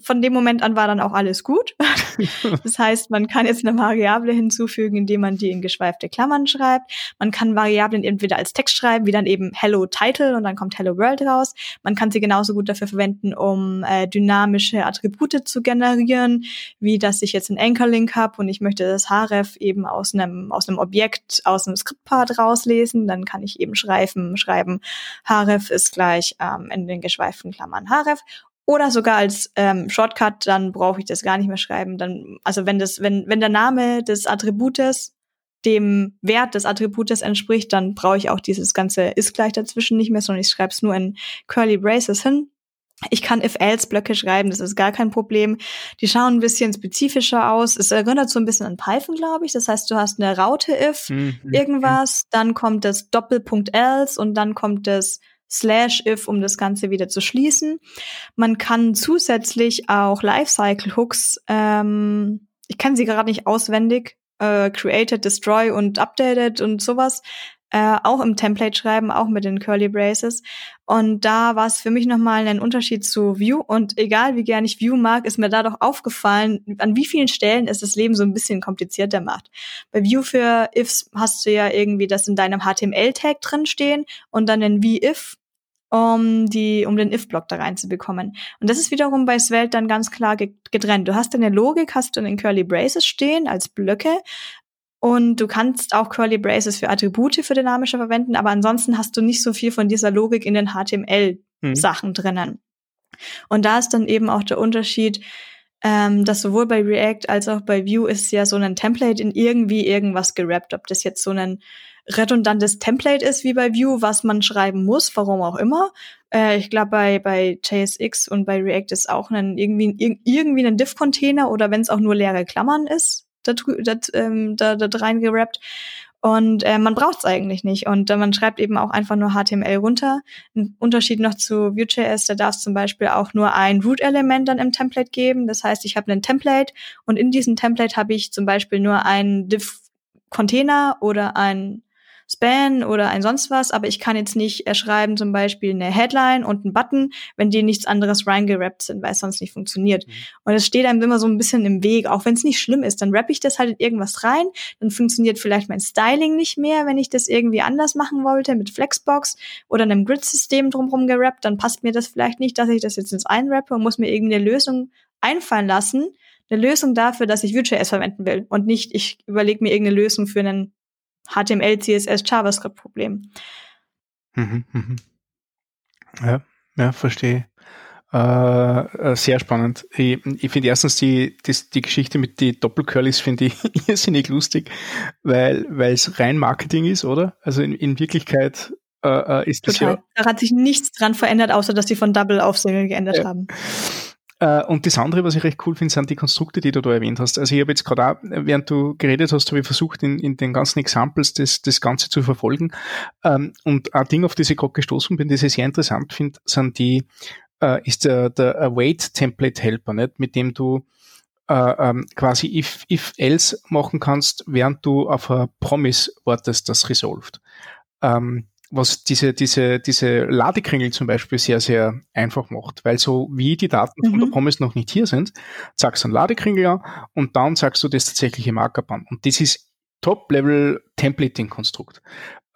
von dem Moment an war dann auch alles gut. das heißt, man kann jetzt eine Variable hinzufügen, indem man die in geschweifte Klammern schreibt. Man kann Variablen entweder als Text schreiben, wie dann eben Hello Title und dann kommt Hello World raus. Man kann sie genauso gut dafür verwenden, um äh, dynamische Attribute zu generieren, wie dass ich jetzt einen Anchor-Link habe und ich möchte das href eben aus einem aus einem Objekt, aus einem Script-Part rauslesen. Dann kann ich eben schreiben, schreiben, href ist gleich ähm, in den geschweiften Klammern href oder sogar als ähm, Shortcut, dann brauche ich das gar nicht mehr schreiben. Dann, also wenn das, wenn, wenn der Name des Attributes dem Wert des Attributes entspricht, dann brauche ich auch dieses ganze ist gleich dazwischen nicht mehr, sondern ich schreibe es nur in Curly Braces hin. Ich kann if-else-Blöcke schreiben, das ist gar kein Problem. Die schauen ein bisschen spezifischer aus. Es erinnert so ein bisschen an Python, glaube ich. Das heißt, du hast eine Raute if, mhm. irgendwas, dann kommt das Doppelpunkt else und dann kommt das slash if, um das Ganze wieder zu schließen. Man kann zusätzlich auch Lifecycle Hooks, ähm, ich kann sie gerade nicht auswendig, äh, created, destroy und updated und sowas, äh, auch im Template schreiben, auch mit den Curly Braces. Und da war es für mich nochmal ein Unterschied zu View. Und egal wie gern ich View mag, ist mir da doch aufgefallen, an wie vielen Stellen es das Leben so ein bisschen komplizierter macht. Bei View für Ifs hast du ja irgendwie das in deinem HTML-Tag drin stehen und dann ein Wie-If um die, um den if-Block da reinzubekommen. Und das ist wiederum bei Svelte dann ganz klar getrennt. Du hast deine Logik, hast du in den Curly Braces stehen als Blöcke. Und du kannst auch Curly Braces für Attribute für dynamische verwenden, aber ansonsten hast du nicht so viel von dieser Logik in den HTML-Sachen hm. drinnen. Und da ist dann eben auch der Unterschied, ähm, dass sowohl bei React als auch bei Vue ist ja so ein Template in irgendwie irgendwas gerappt. Ob das jetzt so ein redundantes Template ist wie bei Vue, was man schreiben muss, warum auch immer. Äh, ich glaube, bei, bei JSX und bei React ist auch ein, irgendwie, irgendwie ein Div-Container oder wenn es auch nur leere Klammern ist, da, ähm, da, da reingerappt. Und äh, man braucht es eigentlich nicht. Und äh, man schreibt eben auch einfach nur HTML runter. Ein Unterschied noch zu Vue.js, da darf es zum Beispiel auch nur ein Root-Element dann im Template geben. Das heißt, ich habe ein Template und in diesem Template habe ich zum Beispiel nur einen Div-Container oder ein Span oder ein sonst was, aber ich kann jetzt nicht erschreiben zum Beispiel eine Headline und einen Button, wenn die nichts anderes reingerappt sind, weil es sonst nicht funktioniert. Mhm. Und es steht einem immer so ein bisschen im Weg, auch wenn es nicht schlimm ist. Dann rappe ich das halt in irgendwas rein, dann funktioniert vielleicht mein Styling nicht mehr, wenn ich das irgendwie anders machen wollte, mit Flexbox oder einem Grid-System drumherum gerappt, dann passt mir das vielleicht nicht, dass ich das jetzt ins einrappe und muss mir irgendwie eine Lösung einfallen lassen, eine Lösung dafür, dass ich Vue.js verwenden will und nicht, ich überlege mir irgendeine Lösung für einen HTML, CSS, JavaScript-Problem. Mhm, mhm. Ja, ja, verstehe. Äh, äh, sehr spannend. Ich, ich finde erstens die, die, die Geschichte mit die Doppelcurlys finde ich irrsinnig lustig, weil es rein Marketing ist, oder? Also in, in Wirklichkeit äh, äh ist das Total. ja. Da hat sich nichts dran verändert, außer dass sie von Double auf Single geändert ja. haben. Äh, und das andere, was ich recht cool finde, sind die Konstrukte, die du da erwähnt hast. Also ich habe jetzt gerade auch, während du geredet hast, habe ich versucht, in, in den ganzen Examples das, das Ganze zu verfolgen. Ähm, und ein Ding, auf das ich gerade gestoßen bin, das ich sehr interessant finde, sind die, äh, ist der, der Await Template Helper, nicht? mit dem du äh, ähm, quasi if, if else machen kannst, während du auf ein Promise wartest, das resolved. Ähm, was diese, diese, diese Ladekringel zum Beispiel sehr, sehr einfach macht, weil so wie die Daten mhm. von der. Promise noch nicht hier sind, sagst du einen Ladekringel an und dann sagst du das tatsächliche Markup an. Und das ist Top-Level-Templating-Konstrukt.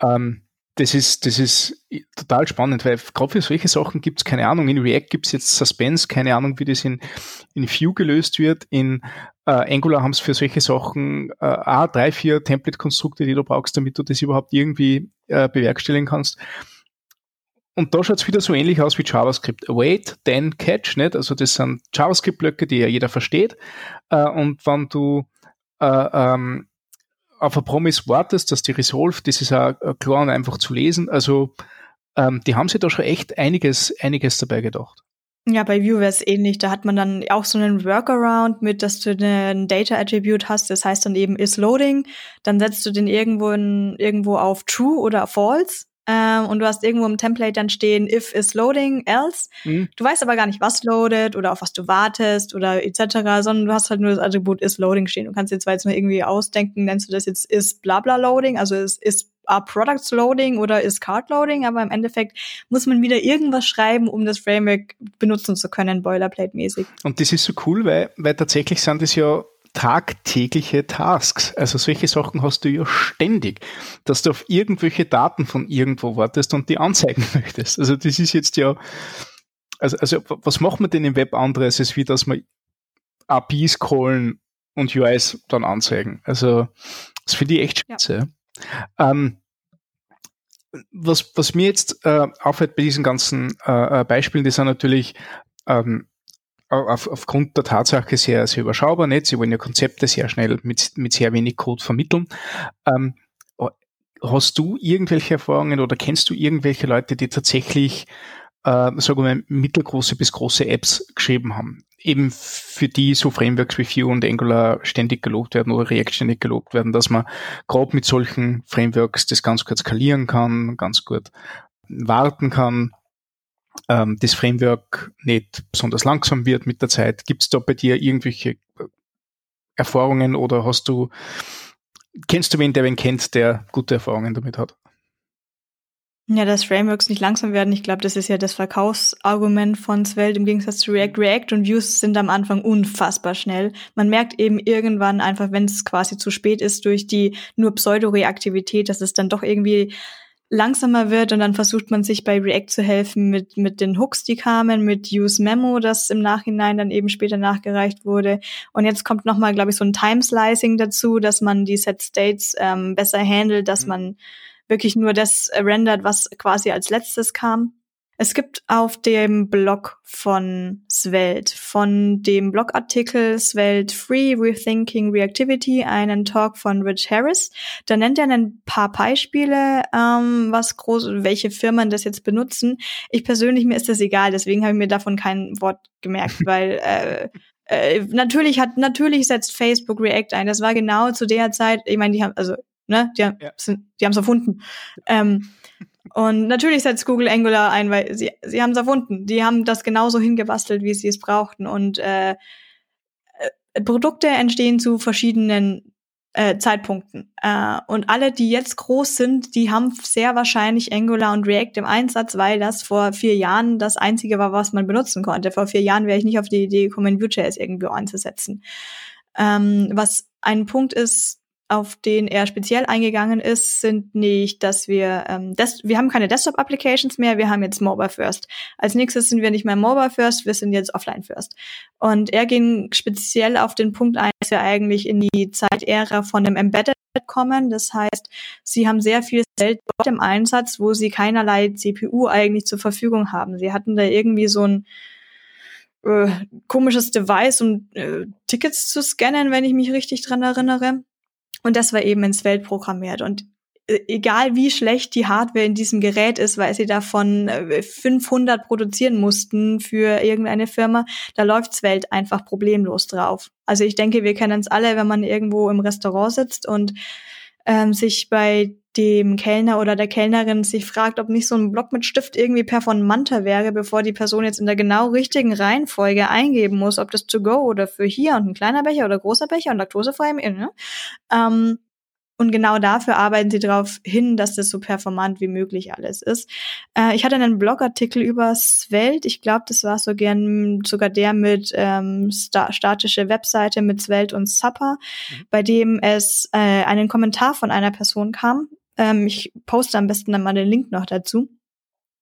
Ähm, das ist, das ist total spannend, weil gerade für solche Sachen gibt es keine Ahnung. In React gibt es jetzt Suspense, keine Ahnung, wie das in, in Vue gelöst wird. In äh, Angular haben es für solche Sachen äh, auch drei, vier Template-Konstrukte, die du brauchst, damit du das überhaupt irgendwie äh, bewerkstelligen kannst. und da schaut es wieder so ähnlich aus wie JavaScript. Await, then catch, nicht? Also das sind JavaScript-Blöcke, die ja jeder versteht. Äh, und wenn du äh, ähm, auf ein Promise wartest, dass die Resolve, das ist auch klar und einfach zu lesen. Also ähm, die haben sich da schon echt einiges, einiges dabei gedacht. Ja, bei Vue wäre es ähnlich. Da hat man dann auch so einen Workaround mit, dass du ein Data Attribute hast. Das heißt dann eben is loading. Dann setzt du den irgendwo in, irgendwo auf True oder False. Ähm, und du hast irgendwo im Template dann stehen, if is loading, else. Mhm. Du weißt aber gar nicht, was loadet oder auf was du wartest oder etc., sondern du hast halt nur das Attribut is loading stehen. Du kannst jetzt zwar jetzt nur irgendwie ausdenken, nennst du das jetzt is bla bla loading, also is, is are products loading oder is card loading, aber im Endeffekt muss man wieder irgendwas schreiben, um das Framework benutzen zu können, boilerplate-mäßig. Und das ist so cool, weil, weil tatsächlich sind es ja tagtägliche Tasks. Also solche Sachen hast du ja ständig, dass du auf irgendwelche Daten von irgendwo wartest und die anzeigen möchtest. Also das ist jetzt ja, also, also was macht man denn im Web anderes, als wie dass man APIs callen und UIs dann anzeigen? Also das finde ich echt spitze. Ja. Ähm, was, was mir jetzt äh, auffällt bei diesen ganzen äh, äh Beispielen, die sind natürlich ähm, auf, aufgrund der Tatsache sehr, sehr überschaubar nicht. Sie wollen ja Konzepte sehr schnell mit, mit sehr wenig Code vermitteln. Ähm, hast du irgendwelche Erfahrungen oder kennst du irgendwelche Leute, die tatsächlich, äh, sagen wir mal, mittelgroße bis große Apps geschrieben haben? Eben für die so Frameworks wie Vue und Angular ständig gelobt werden oder React ständig gelobt werden, dass man gerade mit solchen Frameworks das ganz gut skalieren kann, ganz gut warten kann ähm, das Framework nicht besonders langsam wird mit der Zeit. Gibt es da bei dir irgendwelche äh, Erfahrungen oder hast du, kennst du wen, der wen kennt, der gute Erfahrungen damit hat? Ja, dass Frameworks nicht langsam werden, ich glaube, das ist ja das Verkaufsargument von Svelte im Gegensatz zu React. React und Views sind am Anfang unfassbar schnell. Man merkt eben irgendwann einfach, wenn es quasi zu spät ist, durch die nur Pseudo-Reaktivität, dass es dann doch irgendwie langsamer wird und dann versucht man sich bei React zu helfen mit, mit den Hooks, die kamen, mit Use Memo, das im Nachhinein dann eben später nachgereicht wurde. Und jetzt kommt nochmal, glaube ich, so ein Time Slicing dazu, dass man die Set States ähm, besser handelt, dass mhm. man wirklich nur das rendert, was quasi als letztes kam. Es gibt auf dem Blog von Svelte, von dem Blogartikel Svelte Free Rethinking Reactivity, einen Talk von Rich Harris. Da nennt er ein paar Beispiele, ähm, was groß, welche Firmen das jetzt benutzen. Ich persönlich, mir ist das egal, deswegen habe ich mir davon kein Wort gemerkt, weil äh, äh, natürlich hat, natürlich setzt Facebook React ein. Das war genau zu der Zeit, ich meine, die haben, also, ne, die haben ja. die haben es erfunden. Ähm, und natürlich setzt Google Angular ein, weil sie, sie haben es erfunden. Die haben das genauso hingebastelt, wie sie es brauchten. Und äh, äh, Produkte entstehen zu verschiedenen äh, Zeitpunkten. Äh, und alle, die jetzt groß sind, die haben sehr wahrscheinlich Angular und React im Einsatz, weil das vor vier Jahren das einzige war, was man benutzen konnte. Vor vier Jahren wäre ich nicht auf die Idee gekommen, Vue.js irgendwo einzusetzen. Ähm, was ein Punkt ist, auf den er speziell eingegangen ist, sind nicht, dass wir, ähm, das, wir haben keine Desktop-Applications mehr, wir haben jetzt Mobile First. Als nächstes sind wir nicht mehr Mobile First, wir sind jetzt Offline First. Und er ging speziell auf den Punkt ein, dass wir eigentlich in die Zeitära von dem Embedded kommen. Das heißt, sie haben sehr viel Geld dort im Einsatz, wo sie keinerlei CPU eigentlich zur Verfügung haben. Sie hatten da irgendwie so ein äh, komisches Device, um äh, Tickets zu scannen, wenn ich mich richtig dran erinnere. Und das war eben ins Welt programmiert. Und äh, egal wie schlecht die Hardware in diesem Gerät ist, weil sie davon 500 äh, produzieren mussten für irgendeine Firma, da läuft's Welt einfach problemlos drauf. Also ich denke, wir kennen es alle, wenn man irgendwo im Restaurant sitzt und ähm, sich bei dem Kellner oder der Kellnerin sich fragt, ob nicht so ein Block mit Stift irgendwie performanter wäre, bevor die Person jetzt in der genau richtigen Reihenfolge eingeben muss, ob das to go oder für hier und ein kleiner Becher oder großer Becher und laktosefrei. Ne? Ähm, und genau dafür arbeiten sie darauf hin, dass das so performant wie möglich alles ist. Äh, ich hatte einen Blogartikel über Svelte. Ich glaube, das war so gern sogar der mit ähm, sta statische Webseite mit Svelte und Supper, mhm. bei dem es äh, einen Kommentar von einer Person kam. Ähm, ich poste am besten dann mal den Link noch dazu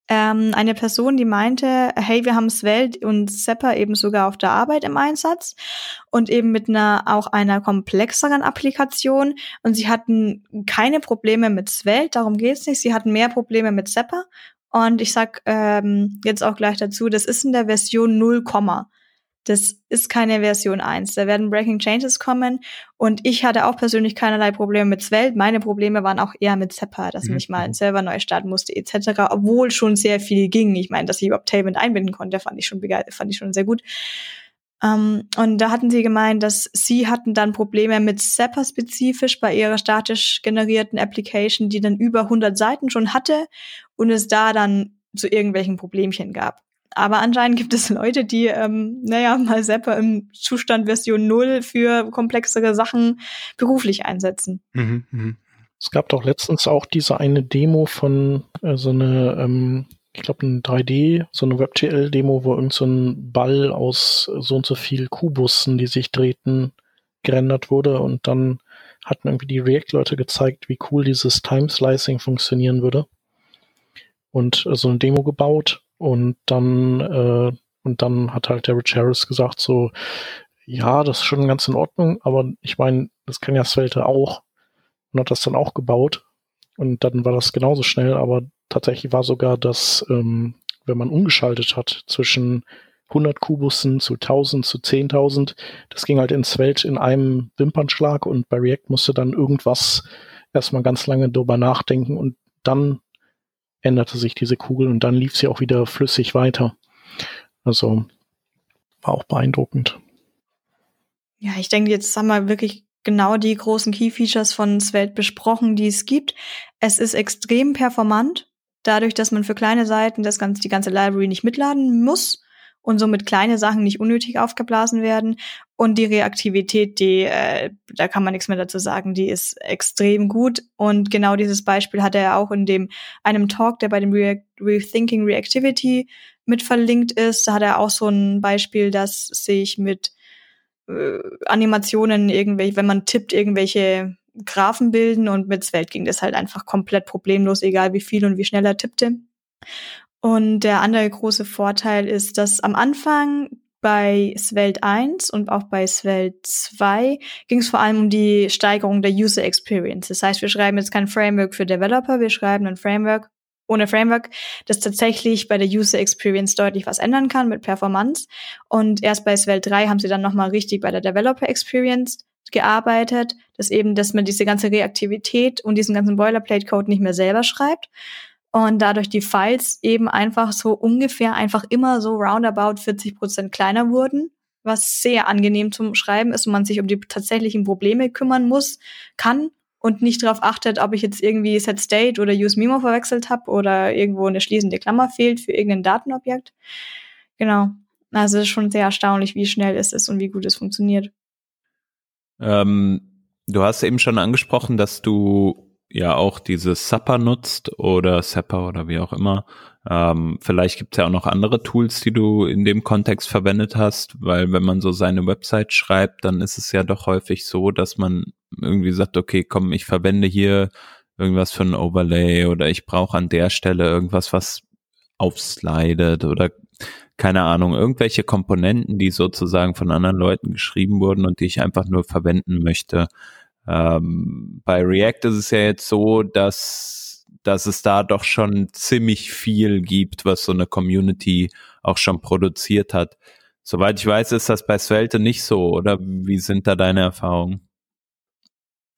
ähm, eine Person, die meinte, hey, wir haben Svelte und Sepper eben sogar auf der Arbeit im Einsatz und eben mit einer auch einer komplexeren Applikation. Und sie hatten keine Probleme mit Svelte, darum geht's nicht, sie hatten mehr Probleme mit Sepper. Und ich sag ähm, jetzt auch gleich dazu, das ist in der Version 0, das ist keine Version 1. Da werden Breaking Changes kommen. Und ich hatte auch persönlich keinerlei Probleme mit Svelte. Meine Probleme waren auch eher mit Seppa, dass mhm. ich mal einen Server neu starten musste, etc. Obwohl schon sehr viel ging. Ich meine, dass ich überhaupt Tailwind einbinden konnte, fand ich schon fand ich schon sehr gut. Um, ähm, und da hatten sie gemeint, dass sie hatten dann Probleme mit Zapper spezifisch bei ihrer statisch generierten Application, die dann über 100 Seiten schon hatte und es da dann zu irgendwelchen Problemchen gab. Aber anscheinend gibt es Leute, die, ähm, naja, mal Zapper im Zustand Version 0 für komplexere Sachen beruflich einsetzen. Mhm, mh. Es gab doch letztens auch diese eine Demo von äh, so eine, ähm, ich glaube, ein 3D, so eine WebGL-Demo, wo irgend so ein Ball aus so und so viel Kubussen, die sich drehten, gerendert wurde und dann hatten irgendwie die React-Leute gezeigt, wie cool dieses Time-Slicing funktionieren würde. Und äh, so eine Demo gebaut und dann, äh, und dann hat halt der Rich Harris gesagt so, ja, das ist schon ganz in Ordnung, aber ich meine, das kann ja Svelte auch und hat das dann auch gebaut. Und dann war das genauso schnell, aber tatsächlich war sogar das, ähm, wenn man umgeschaltet hat zwischen 100 Kubussen zu 1000 zu 10.000, das ging halt in Svelte in einem Wimpernschlag und bei React musste dann irgendwas erstmal ganz lange drüber nachdenken und dann änderte sich diese Kugel und dann lief sie auch wieder flüssig weiter. Also war auch beeindruckend. Ja, ich denke, jetzt haben wir wirklich genau die großen Key-Features von Svelte besprochen, die es gibt. Es ist extrem performant, dadurch, dass man für kleine Seiten das ganze, die ganze Library nicht mitladen muss und somit kleine Sachen nicht unnötig aufgeblasen werden. Und die Reaktivität, die, äh, da kann man nichts mehr dazu sagen, die ist extrem gut. Und genau dieses Beispiel hat er auch in dem einem Talk, der bei dem React Rethinking Reactivity mit verlinkt ist. Da hat er auch so ein Beispiel, das sich mit äh, Animationen irgendwelche, wenn man tippt, irgendwelche Graphen bilden und mit Svelte ging das halt einfach komplett problemlos, egal wie viel und wie schnell er tippte. Und der andere große Vorteil ist, dass am Anfang bei Svelte 1 und auch bei Svelte 2 ging es vor allem um die Steigerung der User Experience. Das heißt, wir schreiben jetzt kein Framework für Developer, wir schreiben ein Framework ohne Framework, das tatsächlich bei der User Experience deutlich was ändern kann mit Performance. Und erst bei Svelte 3 haben sie dann nochmal richtig bei der Developer Experience gearbeitet, dass eben, dass man diese ganze Reaktivität und diesen ganzen Boilerplate-Code nicht mehr selber schreibt, und dadurch die Files eben einfach so ungefähr einfach immer so roundabout 40 Prozent kleiner wurden, was sehr angenehm zum Schreiben ist und man sich um die tatsächlichen Probleme kümmern muss, kann und nicht darauf achtet, ob ich jetzt irgendwie Set State oder Use Memo verwechselt habe oder irgendwo eine schließende Klammer fehlt für irgendein Datenobjekt. Genau. Also es ist schon sehr erstaunlich, wie schnell es ist und wie gut es funktioniert. Ähm, du hast eben schon angesprochen, dass du ja auch dieses Supper nutzt oder Sapper oder wie auch immer. Ähm, vielleicht gibt es ja auch noch andere Tools, die du in dem Kontext verwendet hast, weil wenn man so seine Website schreibt, dann ist es ja doch häufig so, dass man irgendwie sagt, okay, komm, ich verwende hier irgendwas für ein Overlay oder ich brauche an der Stelle irgendwas, was aufslidet oder keine Ahnung, irgendwelche Komponenten, die sozusagen von anderen Leuten geschrieben wurden und die ich einfach nur verwenden möchte. Ähm, bei React ist es ja jetzt so, dass, dass es da doch schon ziemlich viel gibt, was so eine Community auch schon produziert hat. Soweit ich weiß, ist das bei Svelte nicht so, oder wie sind da deine Erfahrungen?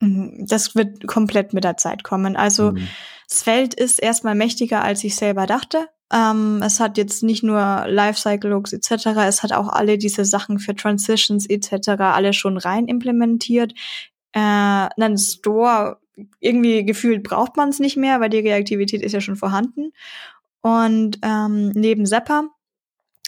Mhm, das wird komplett mit der Zeit kommen. Also mhm. Svelte ist erstmal mächtiger, als ich selber dachte. Ähm, es hat jetzt nicht nur Lifecycle-Looks etc., es hat auch alle diese Sachen für Transitions etc. alle schon rein implementiert äh, einen Store irgendwie gefühlt braucht man es nicht mehr, weil die Reaktivität ist ja schon vorhanden. Und ähm, neben Zapper,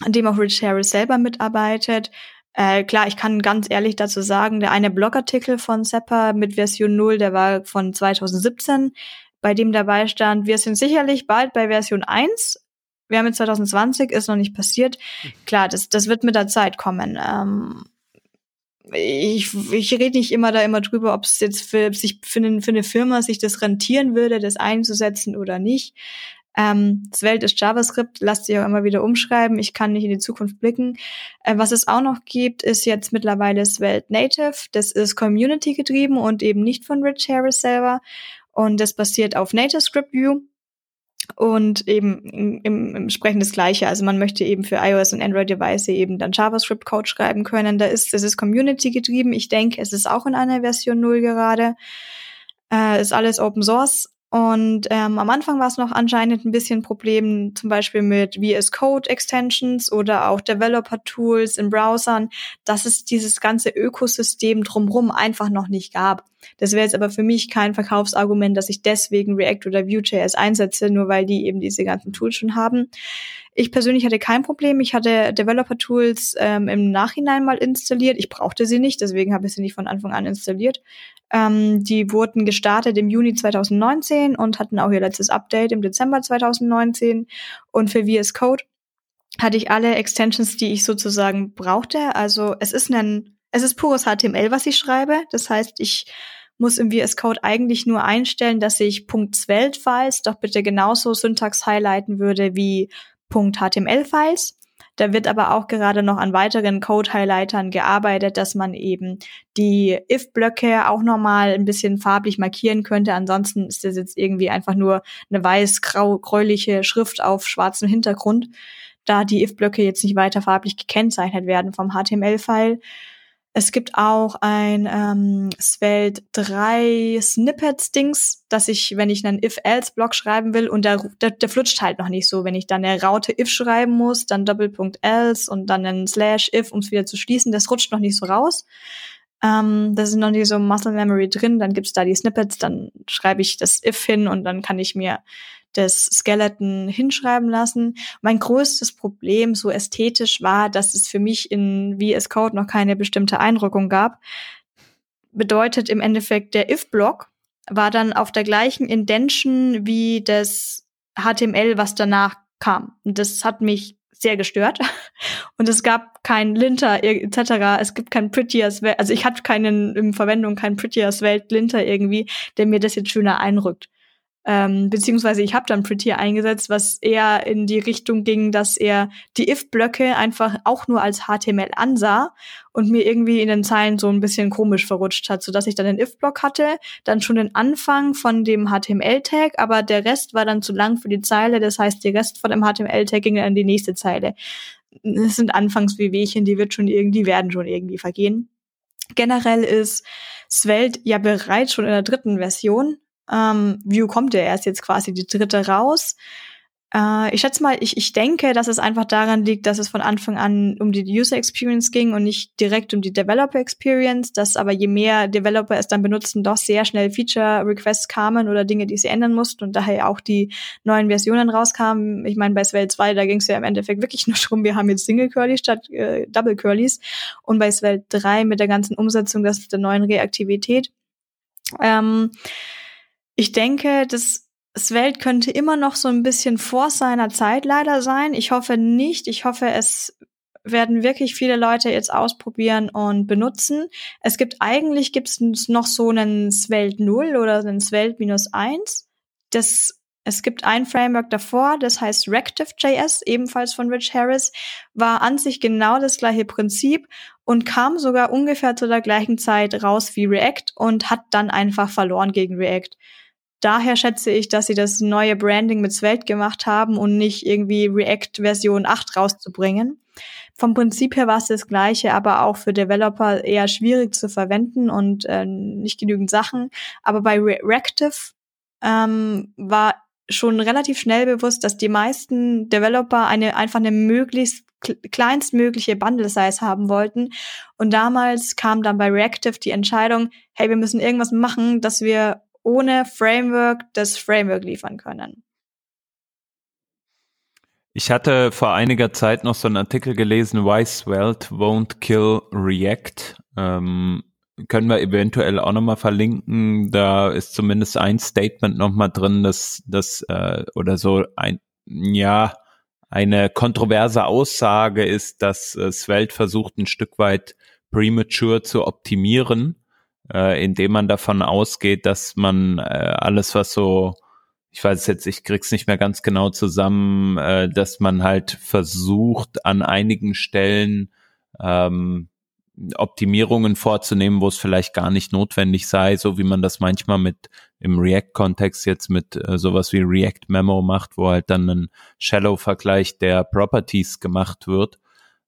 an dem auch Rich Harris selber mitarbeitet, äh, klar, ich kann ganz ehrlich dazu sagen, der eine Blogartikel von Zapper mit Version 0, der war von 2017, bei dem dabei stand, wir sind sicherlich bald bei Version 1. Wir haben jetzt 2020, ist noch nicht passiert. Hm. Klar, das, das wird mit der Zeit kommen. Ähm, ich, ich rede nicht immer da immer drüber, ob es jetzt für, sich für, eine, für eine Firma sich das rentieren würde, das einzusetzen oder nicht. Ähm, das Welt ist JavaScript, lasst sich auch immer wieder umschreiben. Ich kann nicht in die Zukunft blicken. Äh, was es auch noch gibt, ist jetzt mittlerweile Svelte Native. Das ist Community getrieben und eben nicht von Rich Harris selber. Und das basiert auf Native Script View. Und eben im, im, entsprechend das Gleiche. Also man möchte eben für iOS und Android-Device eben dann JavaScript-Code schreiben können. Da ist, es ist Community getrieben. Ich denke, es ist auch in einer Version 0 gerade. Äh, ist alles Open Source. Und ähm, am Anfang war es noch anscheinend ein bisschen Problem, zum Beispiel mit VS Code Extensions oder auch Developer Tools in Browsern, dass es dieses ganze Ökosystem drumherum einfach noch nicht gab. Das wäre jetzt aber für mich kein Verkaufsargument, dass ich deswegen React oder Vue.js einsetze, nur weil die eben diese ganzen Tools schon haben. Ich persönlich hatte kein Problem. Ich hatte Developer Tools ähm, im Nachhinein mal installiert. Ich brauchte sie nicht, deswegen habe ich sie nicht von Anfang an installiert. Ähm, die wurden gestartet im Juni 2019 und hatten auch ihr letztes Update im Dezember 2019. Und für VS Code hatte ich alle Extensions, die ich sozusagen brauchte. Also es ist ein, es ist pures HTML, was ich schreibe. Das heißt, ich muss im VS Code eigentlich nur einstellen, dass ich .Svelte-Files doch bitte genauso Syntax highlighten würde wie .html-Files. Da wird aber auch gerade noch an weiteren Code-Highlightern gearbeitet, dass man eben die if-Blöcke auch nochmal ein bisschen farblich markieren könnte. Ansonsten ist das jetzt irgendwie einfach nur eine weiß-grau-gräuliche Schrift auf schwarzem Hintergrund, da die if-Blöcke jetzt nicht weiter farblich gekennzeichnet werden vom HTML-File. Es gibt auch ein ähm, Svelte 3 Snippets-Dings, dass ich, wenn ich einen If-Else-Block schreiben will, und der, der, der flutscht halt noch nicht so, wenn ich dann eine Raute If schreiben muss, dann Doppelpunkt Else und dann einen Slash If, um es wieder zu schließen, das rutscht noch nicht so raus. Ähm, da sind noch nicht so Muscle Memory drin, dann gibt's da die Snippets, dann schreibe ich das If hin und dann kann ich mir das Skeleton hinschreiben lassen. Mein größtes Problem so ästhetisch war, dass es für mich in VS Code noch keine bestimmte Einrückung gab. Bedeutet im Endeffekt der if-Block war dann auf der gleichen Indention wie das HTML, was danach kam. Und das hat mich sehr gestört. Und es gab kein Linter etc. Es gibt kein Prettier Svelte, also ich hatte keinen in Verwendung kein Prettier Svelte Linter irgendwie, der mir das jetzt schöner einrückt. Ähm, beziehungsweise ich habe dann Prettier eingesetzt, was eher in die Richtung ging, dass er die if-Blöcke einfach auch nur als HTML ansah und mir irgendwie in den Zeilen so ein bisschen komisch verrutscht hat, sodass ich dann den if-Block hatte, dann schon den Anfang von dem HTML-Tag, aber der Rest war dann zu lang für die Zeile, das heißt, der Rest von dem HTML-Tag ging dann in die nächste Zeile. Das sind Anfangswehwehchen, die wird schon irgendwie, werden schon irgendwie vergehen. Generell ist Svelte ja bereits schon in der dritten Version ähm, View kommt ja erst jetzt quasi die dritte raus. Äh, ich schätze mal, ich, ich denke, dass es einfach daran liegt, dass es von Anfang an um die User Experience ging und nicht direkt um die Developer Experience, dass aber je mehr Developer es dann benutzen, doch sehr schnell Feature Requests kamen oder Dinge, die sie ändern mussten und daher auch die neuen Versionen rauskamen. Ich meine, bei Svelte 2, da ging es ja im Endeffekt wirklich nur darum, wir haben jetzt Single Curly statt äh, Double Curlys und bei Svelte 3 mit der ganzen Umsetzung des, der neuen Reaktivität. Ähm, ich denke, das Svelte könnte immer noch so ein bisschen vor seiner Zeit leider sein. Ich hoffe nicht. Ich hoffe, es werden wirklich viele Leute jetzt ausprobieren und benutzen. Es gibt eigentlich gibt es noch so einen Svelte 0 oder einen Svelte minus 1. Das es gibt ein Framework davor, das heißt Reactive.js, ebenfalls von Rich Harris, war an sich genau das gleiche Prinzip und kam sogar ungefähr zu der gleichen Zeit raus wie React und hat dann einfach verloren gegen React daher schätze ich, dass sie das neue Branding mit Svelte gemacht haben und nicht irgendwie React Version 8 rauszubringen. Vom Prinzip her war es das gleiche, aber auch für Developer eher schwierig zu verwenden und äh, nicht genügend Sachen. Aber bei Reactive ähm, war schon relativ schnell bewusst, dass die meisten Developer eine einfach eine möglichst kleinstmögliche Bundle Size haben wollten. Und damals kam dann bei Reactive die Entscheidung, hey, wir müssen irgendwas machen, dass wir ohne Framework das Framework liefern können. Ich hatte vor einiger Zeit noch so einen Artikel gelesen, Why Svelte won't kill React. Ähm, können wir eventuell auch nochmal verlinken. Da ist zumindest ein Statement nochmal drin, dass das äh, oder so ein, ja, eine kontroverse Aussage ist, dass äh, Svelte versucht ein Stück weit premature zu optimieren äh, indem man davon ausgeht, dass man äh, alles, was so, ich weiß jetzt, ich krieg's nicht mehr ganz genau zusammen, äh, dass man halt versucht, an einigen Stellen ähm, Optimierungen vorzunehmen, wo es vielleicht gar nicht notwendig sei, so wie man das manchmal mit im React-Kontext jetzt mit äh, sowas wie React Memo macht, wo halt dann ein Shallow-Vergleich der Properties gemacht wird.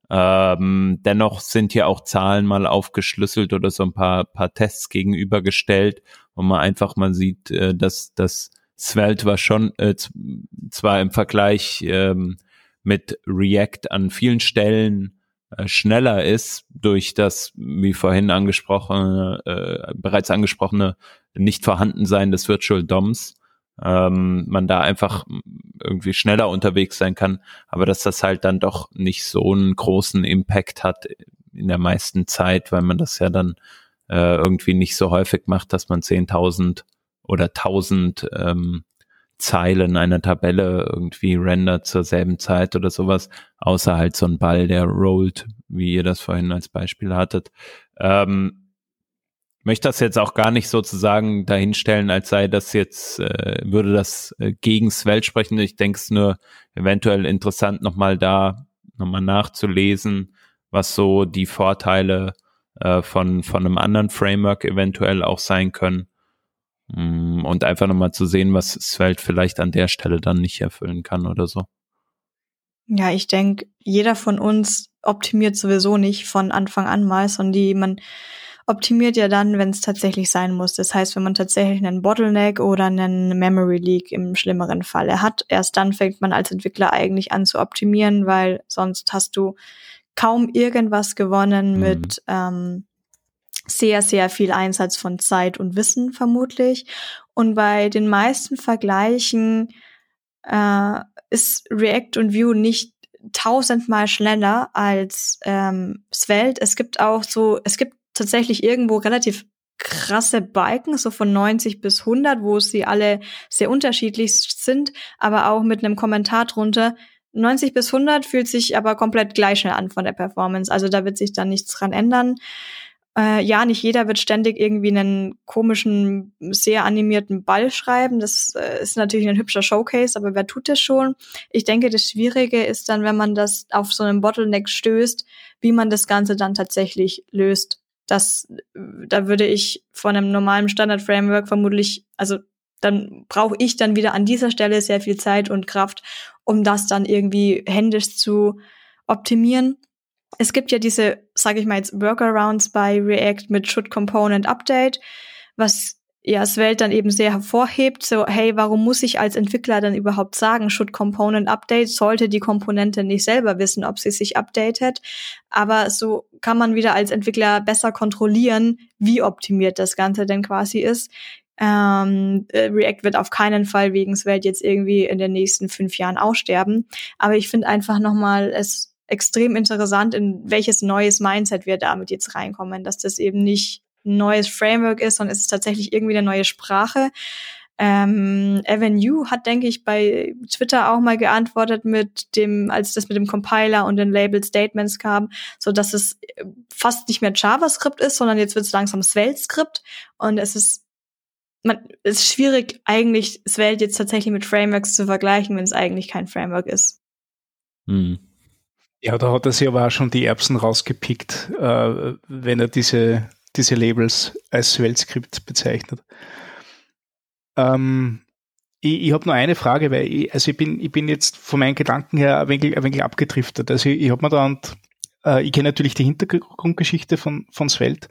Ähm, dennoch sind hier auch Zahlen mal aufgeschlüsselt oder so ein paar, paar Tests gegenübergestellt, wo man einfach mal sieht, äh, dass das Svelte war schon äh, zwar im Vergleich ähm, mit React an vielen Stellen äh, schneller ist durch das, wie vorhin angesprochene, äh, bereits angesprochene nicht vorhanden des Virtual DOMs, ähm, man da einfach irgendwie schneller unterwegs sein kann, aber dass das halt dann doch nicht so einen großen Impact hat in der meisten Zeit, weil man das ja dann äh, irgendwie nicht so häufig macht, dass man 10.000 oder 1000 ähm, Zeilen einer Tabelle irgendwie rendert zur selben Zeit oder sowas, außer halt so ein Ball, der rollt, wie ihr das vorhin als Beispiel hattet. Ähm, möchte das jetzt auch gar nicht sozusagen dahinstellen, als sei das jetzt, äh, würde das äh, gegen Svelte sprechen. Ich denke es nur eventuell interessant, nochmal da nochmal nachzulesen, was so die Vorteile äh, von, von einem anderen Framework eventuell auch sein können. Mm, und einfach nochmal zu sehen, was Svelte vielleicht an der Stelle dann nicht erfüllen kann oder so. Ja, ich denke, jeder von uns optimiert sowieso nicht von Anfang an mal, sondern die, man optimiert ja dann, wenn es tatsächlich sein muss. Das heißt, wenn man tatsächlich einen Bottleneck oder einen Memory Leak im schlimmeren Falle hat, erst dann fängt man als Entwickler eigentlich an zu optimieren, weil sonst hast du kaum irgendwas gewonnen mhm. mit ähm, sehr, sehr viel Einsatz von Zeit und Wissen vermutlich. Und bei den meisten Vergleichen äh, ist React und Vue nicht tausendmal schneller als ähm, Svelte. Es gibt auch so, es gibt tatsächlich irgendwo relativ krasse Balken, so von 90 bis 100, wo sie alle sehr unterschiedlich sind, aber auch mit einem Kommentar drunter. 90 bis 100 fühlt sich aber komplett gleich schnell an von der Performance. Also da wird sich dann nichts dran ändern. Äh, ja, nicht jeder wird ständig irgendwie einen komischen, sehr animierten Ball schreiben. Das äh, ist natürlich ein hübscher Showcase, aber wer tut das schon? Ich denke, das Schwierige ist dann, wenn man das auf so einen Bottleneck stößt, wie man das Ganze dann tatsächlich löst. Das, da würde ich von einem normalen Standard-Framework vermutlich, also dann brauche ich dann wieder an dieser Stelle sehr viel Zeit und Kraft, um das dann irgendwie händisch zu optimieren. Es gibt ja diese, sage ich mal jetzt, Workarounds bei React mit Should Component Update, was ja Svelte dann eben sehr hervorhebt, so hey, warum muss ich als Entwickler dann überhaupt sagen, Should Component Update, sollte die Komponente nicht selber wissen, ob sie sich updatet, aber so kann man wieder als Entwickler besser kontrollieren, wie optimiert das Ganze denn quasi ist. Ähm, äh, React wird auf keinen Fall wegen Svelte jetzt irgendwie in den nächsten fünf Jahren aussterben, aber ich finde einfach nochmal, es extrem interessant, in welches neues Mindset wir damit jetzt reinkommen, dass das eben nicht ein neues Framework ist, sondern es ist tatsächlich irgendwie eine neue Sprache. Ähm, Evan Yu hat, denke ich, bei Twitter auch mal geantwortet mit dem, als das mit dem Compiler und den Labeled Statements kam, so dass es fast nicht mehr JavaScript ist, sondern jetzt wird es langsam Svelte-Skript und es ist man, es ist schwierig, eigentlich Svelte jetzt tatsächlich mit Frameworks zu vergleichen, wenn es eigentlich kein Framework ist. Hm. Ja, da hat er sich aber auch schon die Erbsen rausgepickt, äh, wenn er diese, diese Labels als Swell-Skript bezeichnet. Ähm, ich, ich habe nur eine Frage, weil ich, also ich bin, ich bin jetzt von meinen Gedanken her ein wenig, ein wenig abgedriftet. Also ich, ich habe mir da, und, äh, ich kenne natürlich die Hintergrundgeschichte von, von Svelte,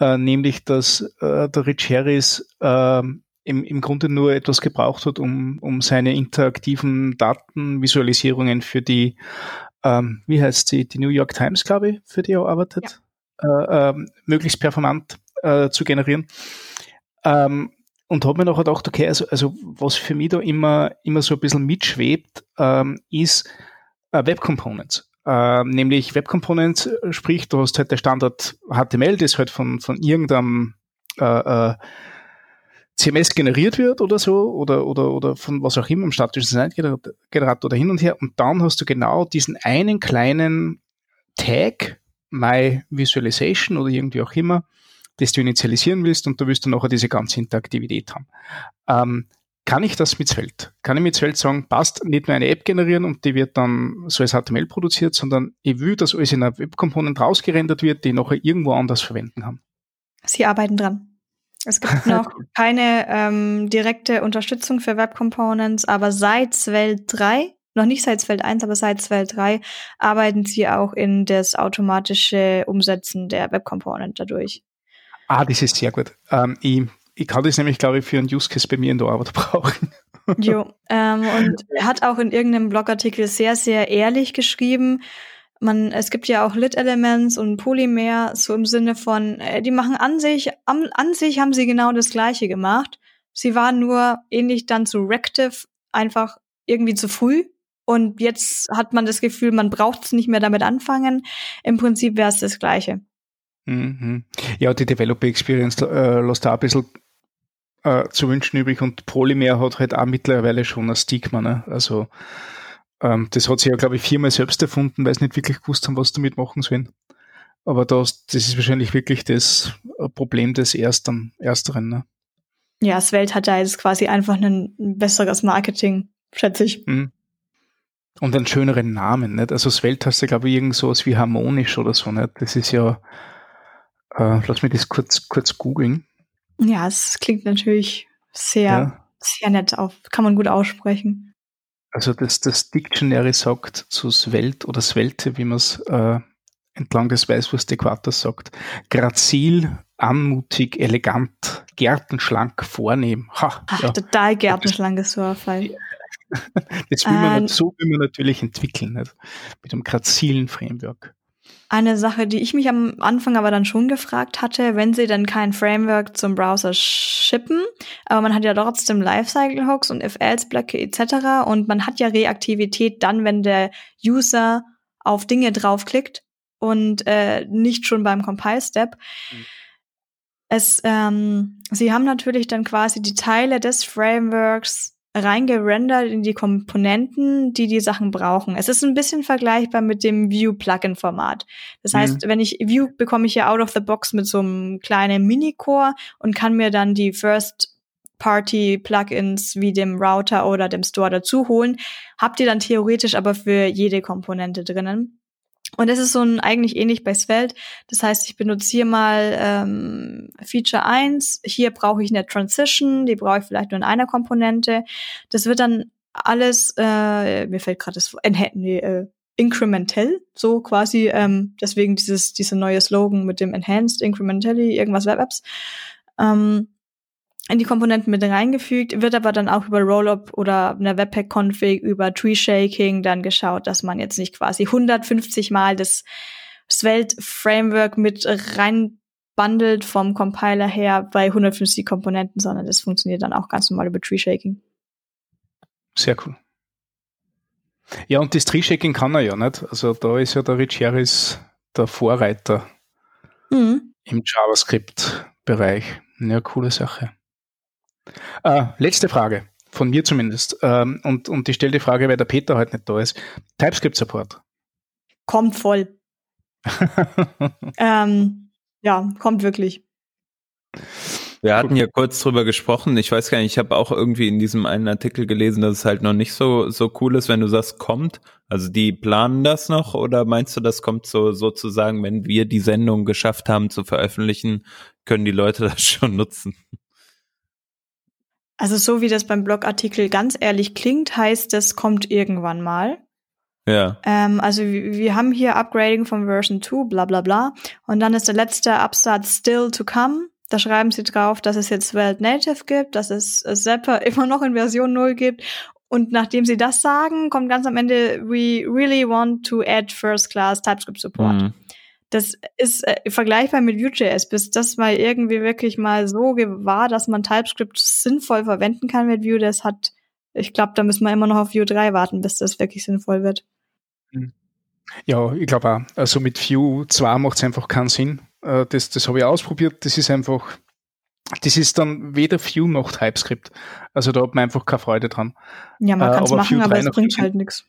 äh, nämlich dass äh, der Rich Harris äh, im, im Grunde nur etwas gebraucht hat, um, um seine interaktiven Datenvisualisierungen für die ähm, wie heißt sie, die New York Times, glaube ich, für die er arbeitet. Äh, ähm, möglichst performant äh, zu generieren. Ähm, und habe mir nachher gedacht, okay, also, also was für mich da immer, immer so ein bisschen mitschwebt, ähm, ist äh, Web Components. Äh, nämlich Web Components, äh, sprich, du hast halt der Standard HTML, das halt von, von irgendeinem äh, äh, CMS generiert wird oder so oder, oder, oder von was auch immer, im statischen Design-Generator oder hin und her. Und dann hast du genau diesen einen kleinen Tag, My Visualization oder irgendwie auch immer, das du initialisieren willst und du willst dann nachher diese ganze Interaktivität haben. Ähm, kann ich das mit Svelte? Kann ich mit Svelte sagen, passt, nicht nur eine App generieren und die wird dann so als HTML produziert, sondern ich will, dass alles in einer Web-Component rausgerendert wird, die nachher irgendwo anders verwenden kann? Sie arbeiten dran. Es gibt noch keine ähm, direkte Unterstützung für Web Components, aber seit Svelte 3, noch nicht seit Svelte 1, aber seit Svelte 3 arbeiten sie auch in das automatische Umsetzen der Web Component dadurch. Ah, das ist sehr gut. Ähm, ich, ich kann das nämlich, glaube ich, für einen Use Case bei mir in der Arbeit brauchen. Jo, ähm, und er hat auch in irgendeinem Blogartikel sehr, sehr ehrlich geschrieben, man, es gibt ja auch Lit-Elements und Polymer, so im Sinne von, äh, die machen an sich, an, an sich haben sie genau das Gleiche gemacht. Sie waren nur ähnlich dann zu Rective einfach irgendwie zu früh. Und jetzt hat man das Gefühl, man braucht es nicht mehr damit anfangen. Im Prinzip wäre es das Gleiche. Mhm. Ja, die Developer Experience äh, lässt da ein bisschen äh, zu wünschen übrig und Polymer hat halt auch mittlerweile schon ein Stigma. Ne? Also ähm, das hat sich ja, glaube ich, viermal selbst erfunden, weil sie nicht wirklich gewusst haben, was damit machen sollen. Aber das, das ist wahrscheinlich wirklich das äh, Problem des Ersten, Ersteren. Ne? Ja, Svelte hat da jetzt quasi einfach ein besseres Marketing, schätze ich. Mhm. Und einen schöneren Namen, nicht? Also Svelte hast du, glaube ich, irgend sowas wie harmonisch oder so, nicht? Das ist ja, äh, lass mich das kurz, kurz googeln. Ja, es klingt natürlich sehr, ja. sehr nett auf, kann man gut aussprechen. Also das, das Dictionary sagt zu Svelte oder Svelte, wie man es äh, entlang des Weißwurst-Äquators sagt, grazil, anmutig, elegant, gärtenschlank, vornehm. Ha, Ach, ja. total gärtenschlank ist so ein Fall. Das will man, ähm, so will man natürlich entwickeln, nicht? mit einem grazilen Framework. Eine Sache, die ich mich am Anfang aber dann schon gefragt hatte, wenn sie dann kein Framework zum Browser shippen, aber man hat ja trotzdem Lifecycle-Hooks und if-else-Blöcke etc. und man hat ja Reaktivität dann, wenn der User auf Dinge draufklickt und äh, nicht schon beim Compile-Step. Mhm. Es, ähm, sie haben natürlich dann quasi die Teile des Frameworks reingerendert in die Komponenten, die die Sachen brauchen. Es ist ein bisschen vergleichbar mit dem View-Plugin-Format. Das mhm. heißt, wenn ich View bekomme ich ja out of the box mit so einem kleinen Mini-Core und kann mir dann die First Party-Plugins wie dem Router oder dem Store dazu holen. Habt ihr dann theoretisch aber für jede Komponente drinnen. Und es ist so ein eigentlich ähnlich bei Svelte. Das heißt, ich benutze hier mal ähm, Feature 1. Hier brauche ich eine Transition, die brauche ich vielleicht nur in einer Komponente. Das wird dann alles, äh, mir fällt gerade das nee, äh, incremental, so quasi, ähm, deswegen dieses, dieser neue Slogan mit dem Enhanced Incrementally, irgendwas Web Apps. Ähm, in die Komponenten mit reingefügt, wird aber dann auch über Rollup oder einer Webpack-Config, über Tree-Shaking dann geschaut, dass man jetzt nicht quasi 150 Mal das Svelte-Framework mit reinbundelt vom Compiler her bei 150 Komponenten, sondern das funktioniert dann auch ganz normal über Tree-Shaking. Sehr cool. Ja, und das Tree-Shaking kann er ja nicht. Also da ist ja der Rich Harris der Vorreiter mhm. im JavaScript-Bereich. Ja, coole Sache. Äh, letzte Frage, von mir zumindest. Ähm, und, und ich stelle die Frage, weil der Peter heute nicht da ist. TypeScript-Support. Kommt voll. ähm, ja, kommt wirklich. Wir hatten ja kurz drüber gesprochen. Ich weiß gar nicht, ich habe auch irgendwie in diesem einen Artikel gelesen, dass es halt noch nicht so, so cool ist, wenn du sagst, kommt. Also die planen das noch oder meinst du, das kommt so sozusagen, wenn wir die Sendung geschafft haben zu veröffentlichen, können die Leute das schon nutzen? Also so wie das beim Blogartikel ganz ehrlich klingt, heißt das kommt irgendwann mal. Ja. Ähm, also wir haben hier Upgrading von Version 2, bla bla bla. Und dann ist der letzte Absatz still to come. Da schreiben sie drauf, dass es jetzt World Native gibt, dass es Zapper immer noch in Version 0 gibt. Und nachdem sie das sagen, kommt ganz am Ende, we really want to add first class TypeScript support. Mhm. Das ist äh, vergleichbar mit Vue.js, bis das mal irgendwie wirklich mal so war, dass man TypeScript sinnvoll verwenden kann mit Vue. Das hat, ich glaube, da müssen wir immer noch auf Vue 3 warten, bis das wirklich sinnvoll wird. Hm. Ja, ich glaube auch. Also mit Vue 2 macht es einfach keinen Sinn. Äh, das, das habe ich ausprobiert. Das ist einfach, das ist dann weder Vue noch TypeScript. Also da hat man einfach keine Freude dran. Ja, man kann es machen, aber es bringt halt nichts.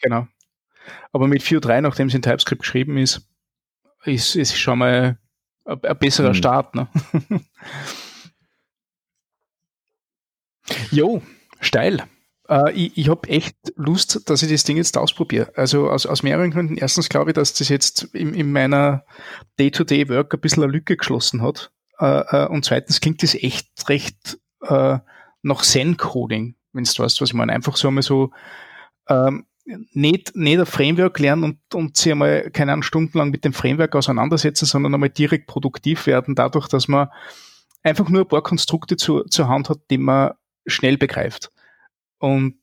Genau. Aber mit Vue 3, nachdem es in TypeScript geschrieben ist, ist, ist schon mal ein, ein besserer hm. Start. Ne? jo, steil. Uh, ich ich habe echt Lust, dass ich das Ding jetzt ausprobiere. Also aus, aus mehreren Gründen. Erstens glaube ich, dass das jetzt in, in meiner Day-to-Day-Work ein bisschen eine Lücke geschlossen hat. äh, äh, und zweitens klingt das echt recht äh, nach Zen-Coding, wenn du weißt, was ich meine. Einfach so einmal so ähm, nicht, nicht ein Framework lernen und, und sich einmal keine Ahnung, stundenlang mit dem Framework auseinandersetzen, sondern einmal direkt produktiv werden, dadurch, dass man einfach nur ein paar Konstrukte zu, zur Hand hat, die man schnell begreift. Und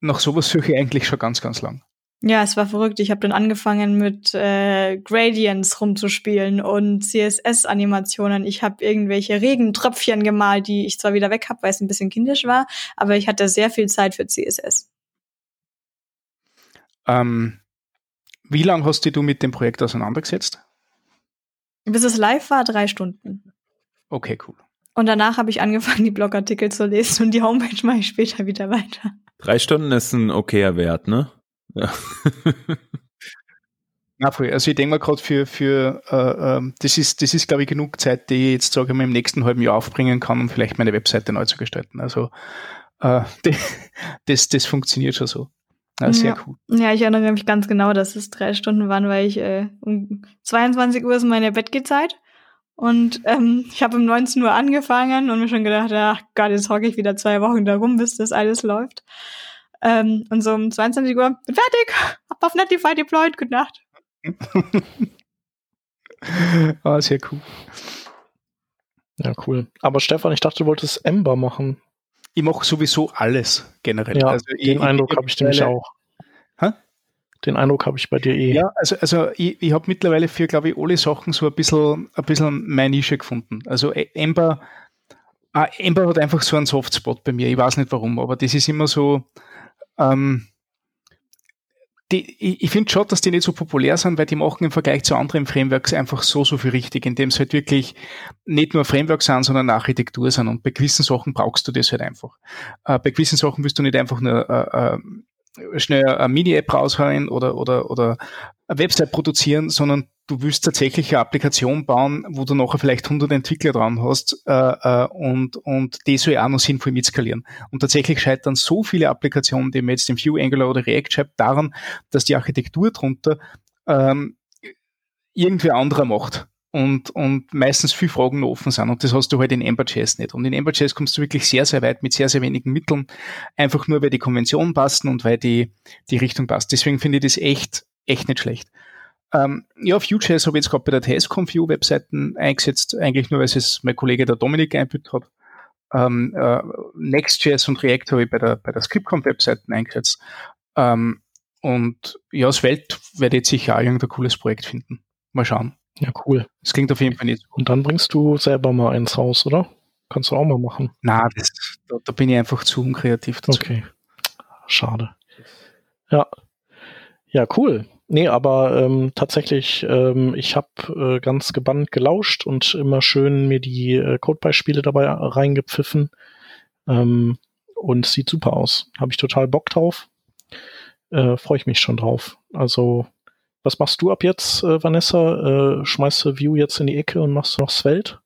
nach sowas suche ich eigentlich schon ganz, ganz lang. Ja, es war verrückt. Ich habe dann angefangen mit äh, Gradients rumzuspielen und CSS-Animationen. Ich habe irgendwelche Regentröpfchen gemalt, die ich zwar wieder weg habe, weil es ein bisschen kindisch war, aber ich hatte sehr viel Zeit für CSS. Ähm, wie lange hast du mit dem Projekt auseinandergesetzt? Bis es live war, drei Stunden. Okay, cool. Und danach habe ich angefangen, die Blogartikel zu lesen und die Homepage mache ich später wieder weiter. Drei Stunden ist ein okayer Wert, ne? Ja. Na, voll. Also ich denke mal gerade für, für äh, äh, das ist, das ist, glaube ich, genug Zeit, die ich jetzt, sage ich mal, im nächsten halben Jahr aufbringen kann, um vielleicht meine Webseite neu zu gestalten. Also äh, das, das funktioniert schon so. Ja, sehr ja. cool. Ja, ich erinnere mich ganz genau, dass es drei Stunden waren, weil ich äh, um 22 Uhr ist meine Bettgehzeit. Und ähm, ich habe um 19 Uhr angefangen und mir schon gedacht, ach Gott, jetzt hocke ich wieder zwei Wochen da rum, bis das alles läuft. Ähm, und so um 22 Uhr, bin fertig, hab auf Netify deployed, gute Nacht. ah, sehr cool. Ja, cool. Aber Stefan, ich dachte, du wolltest Ember machen ich mache sowieso alles generell. Ja, also den ich, Eindruck habe ich nämlich auch. Hä? Den Eindruck habe ich bei dir eh. Ja, also, also ich, ich habe mittlerweile für, glaube ich, alle Sachen so ein bisschen, ein bisschen meine Nische gefunden. Also Ember, ah, Ember hat einfach so einen Softspot bei mir. Ich weiß nicht warum, aber das ist immer so, ähm, die, ich, ich finde schon, dass die nicht so populär sind, weil die machen im Vergleich zu anderen Frameworks einfach so, so viel richtig, indem es halt wirklich nicht nur Frameworks sind, sondern Architektur sind. Und bei gewissen Sachen brauchst du das halt einfach. Äh, bei gewissen Sachen willst du nicht einfach nur äh, äh, schnell eine Mini-App raushauen oder, oder, oder eine Website produzieren, sondern du willst tatsächlich eine Applikation bauen, wo du nachher vielleicht 100 Entwickler dran hast äh, äh, und, und die soll auch noch sinnvoll mitskalieren. Und tatsächlich scheitern so viele Applikationen, die man jetzt im Vue, Angular oder React schreibt, daran, dass die Architektur drunter ähm, irgendwer anderer macht und, und meistens viele Fragen noch offen sind. Und das hast du halt in Ember.js nicht. Und in Ember.js kommst du wirklich sehr, sehr weit mit sehr, sehr wenigen Mitteln, einfach nur, weil die Konventionen passen und weil die, die Richtung passt. Deswegen finde ich das echt, echt nicht schlecht. Ähm, ja, Vue.js habe ich jetzt gerade bei der TSConf Vue-Webseiten eingesetzt, eigentlich nur, weil es mein Kollege der Dominik einbüht hat. Ähm, äh, Next.js und React habe ich bei der, bei der Scriptconf-Webseiten eingesetzt. Ähm, und ja, das Welt werde ich jetzt sicher auch irgendein cooles Projekt finden. Mal schauen. Ja, cool. Das klingt auf jeden Fall nicht. Und dann bringst du selber mal eins raus, oder? Kannst du auch mal machen. Na, das, da, da, bin ich einfach zu unkreativ dazu. Okay. Schade. Ja. Ja, cool. Nee, aber ähm, tatsächlich, ähm, ich habe äh, ganz gebannt gelauscht und immer schön mir die äh, Codebeispiele dabei reingepfiffen. Ähm, und sieht super aus. Habe ich total Bock drauf. Äh, Freue ich mich schon drauf. Also was machst du ab jetzt, äh, Vanessa? Äh, schmeißt du View jetzt in die Ecke und machst du noch Svelte?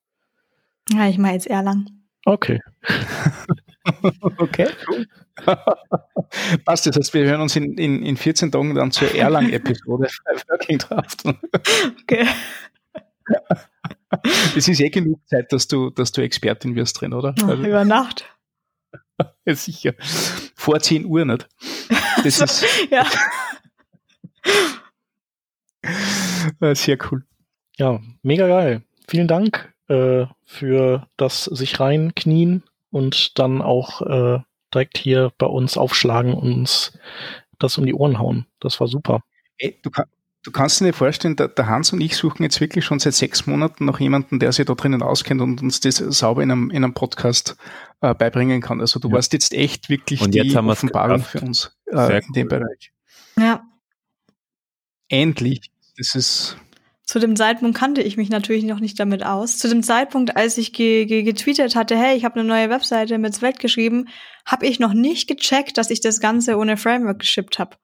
Ja, ich mache jetzt Erlang. Okay. okay, cool. Passt, das heißt, wir hören uns in, in, in 14 Tagen dann zur Erlang-Episode Working Draft. okay. Das ist eh genug Zeit, dass du, dass du Expertin wirst drin, oder? Also, über Nacht. Ja, sicher. Vor 10 Uhr nicht. Das also, ist. Ja. Sehr cool. Ja, mega geil. Vielen Dank äh, für das sich reinknien und dann auch äh, direkt hier bei uns aufschlagen und uns das um die Ohren hauen. Das war super. Ey, du, kann, du, kannst dir nicht vorstellen, der, der, Hans und ich suchen jetzt wirklich schon seit sechs Monaten noch jemanden, der sich da drinnen auskennt und uns das sauber in einem, in einem Podcast äh, beibringen kann. Also du ja. warst jetzt echt wirklich und die Offenbarung für uns äh, in dem Bereich. Ja, endlich. Das ist. Zu dem Zeitpunkt kannte ich mich natürlich noch nicht damit aus. Zu dem Zeitpunkt, als ich ge ge getweetet hatte, hey, ich habe eine neue Webseite mit Svelte geschrieben, habe ich noch nicht gecheckt, dass ich das Ganze ohne Framework geschippt habe.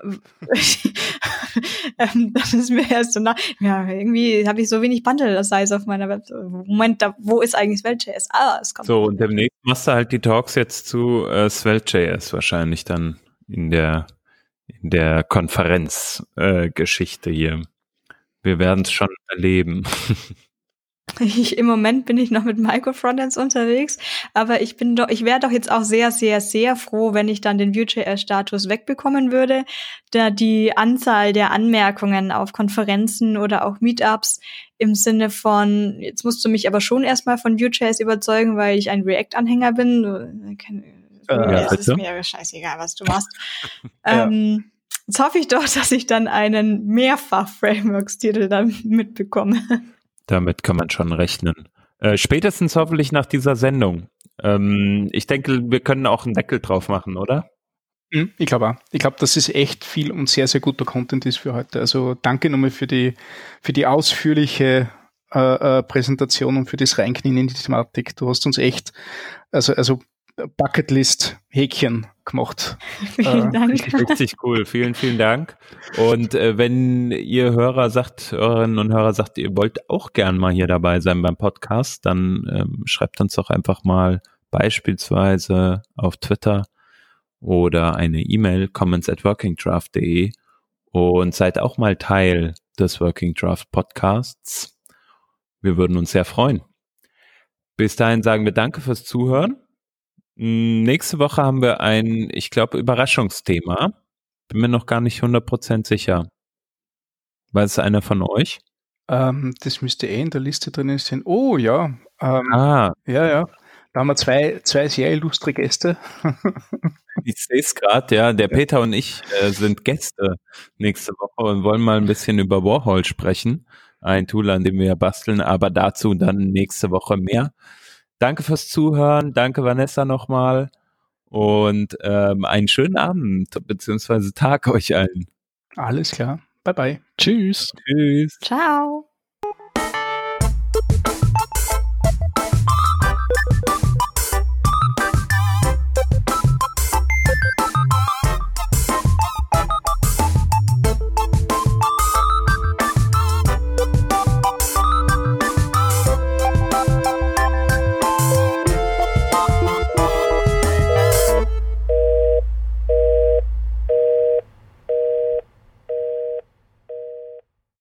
ähm, das ist mir erst so nach, ja, irgendwie habe ich so wenig Bundle-Size auf meiner Webseite. Moment, da, wo ist eigentlich Svelte.js? Ah, es kommt. So, und demnächst machst du halt die Talks jetzt zu äh, Svelte.js wahrscheinlich dann in der in der Konferenzgeschichte äh, hier. Wir werden es schon erleben. Ich, Im Moment bin ich noch mit Micro-Frontends unterwegs, aber ich bin doch, ich wäre doch jetzt auch sehr, sehr, sehr froh, wenn ich dann den Vue.js-Status wegbekommen würde, da die Anzahl der Anmerkungen auf Konferenzen oder auch Meetups im Sinne von, jetzt musst du mich aber schon erstmal von Vue.js überzeugen, weil ich ein React-Anhänger bin. Äh, ja, es ist mir scheißegal, was du machst. ja. ähm, jetzt hoffe ich doch, dass ich dann einen Mehrfach-Frameworks-Titel dann mitbekomme. Damit kann man schon rechnen. Äh, spätestens hoffentlich nach dieser Sendung. Ähm, ich denke, wir können auch einen Deckel drauf machen, oder? Hm, ich glaube auch. Ich glaube, dass es echt viel und sehr, sehr guter Content ist für heute. Also danke nochmal für die, für die ausführliche äh, äh, Präsentation und für das Reinknien in die Thematik. Du hast uns echt, also, also Bucketlist-Häkchen gemacht. Vielen äh, Dank. Richtig cool. Vielen, vielen Dank. Und äh, wenn ihr Hörer sagt, Hörerinnen und Hörer sagt, ihr wollt auch gern mal hier dabei sein beim Podcast, dann ähm, schreibt uns doch einfach mal beispielsweise auf Twitter oder eine E-Mail comments at workingdraft.de und seid auch mal Teil des Working Draft Podcasts. Wir würden uns sehr freuen. Bis dahin sagen wir Danke fürs Zuhören nächste Woche haben wir ein, ich glaube, Überraschungsthema. Bin mir noch gar nicht 100% sicher. Weiß es einer von euch? Ähm, das müsste eh in der Liste drin sein. Oh ja. Ähm, ah. Ja, ja. Da haben wir zwei, zwei sehr illustre Gäste. ich sehe es gerade, ja. Der Peter und ich äh, sind Gäste nächste Woche und wollen mal ein bisschen über Warhol sprechen. Ein Tool, an dem wir basteln, aber dazu dann nächste Woche mehr. Danke fürs Zuhören. Danke, Vanessa, nochmal. Und ähm, einen schönen Abend bzw. Tag euch allen. Alles klar. Bye bye. Tschüss. Tschüss. Ciao.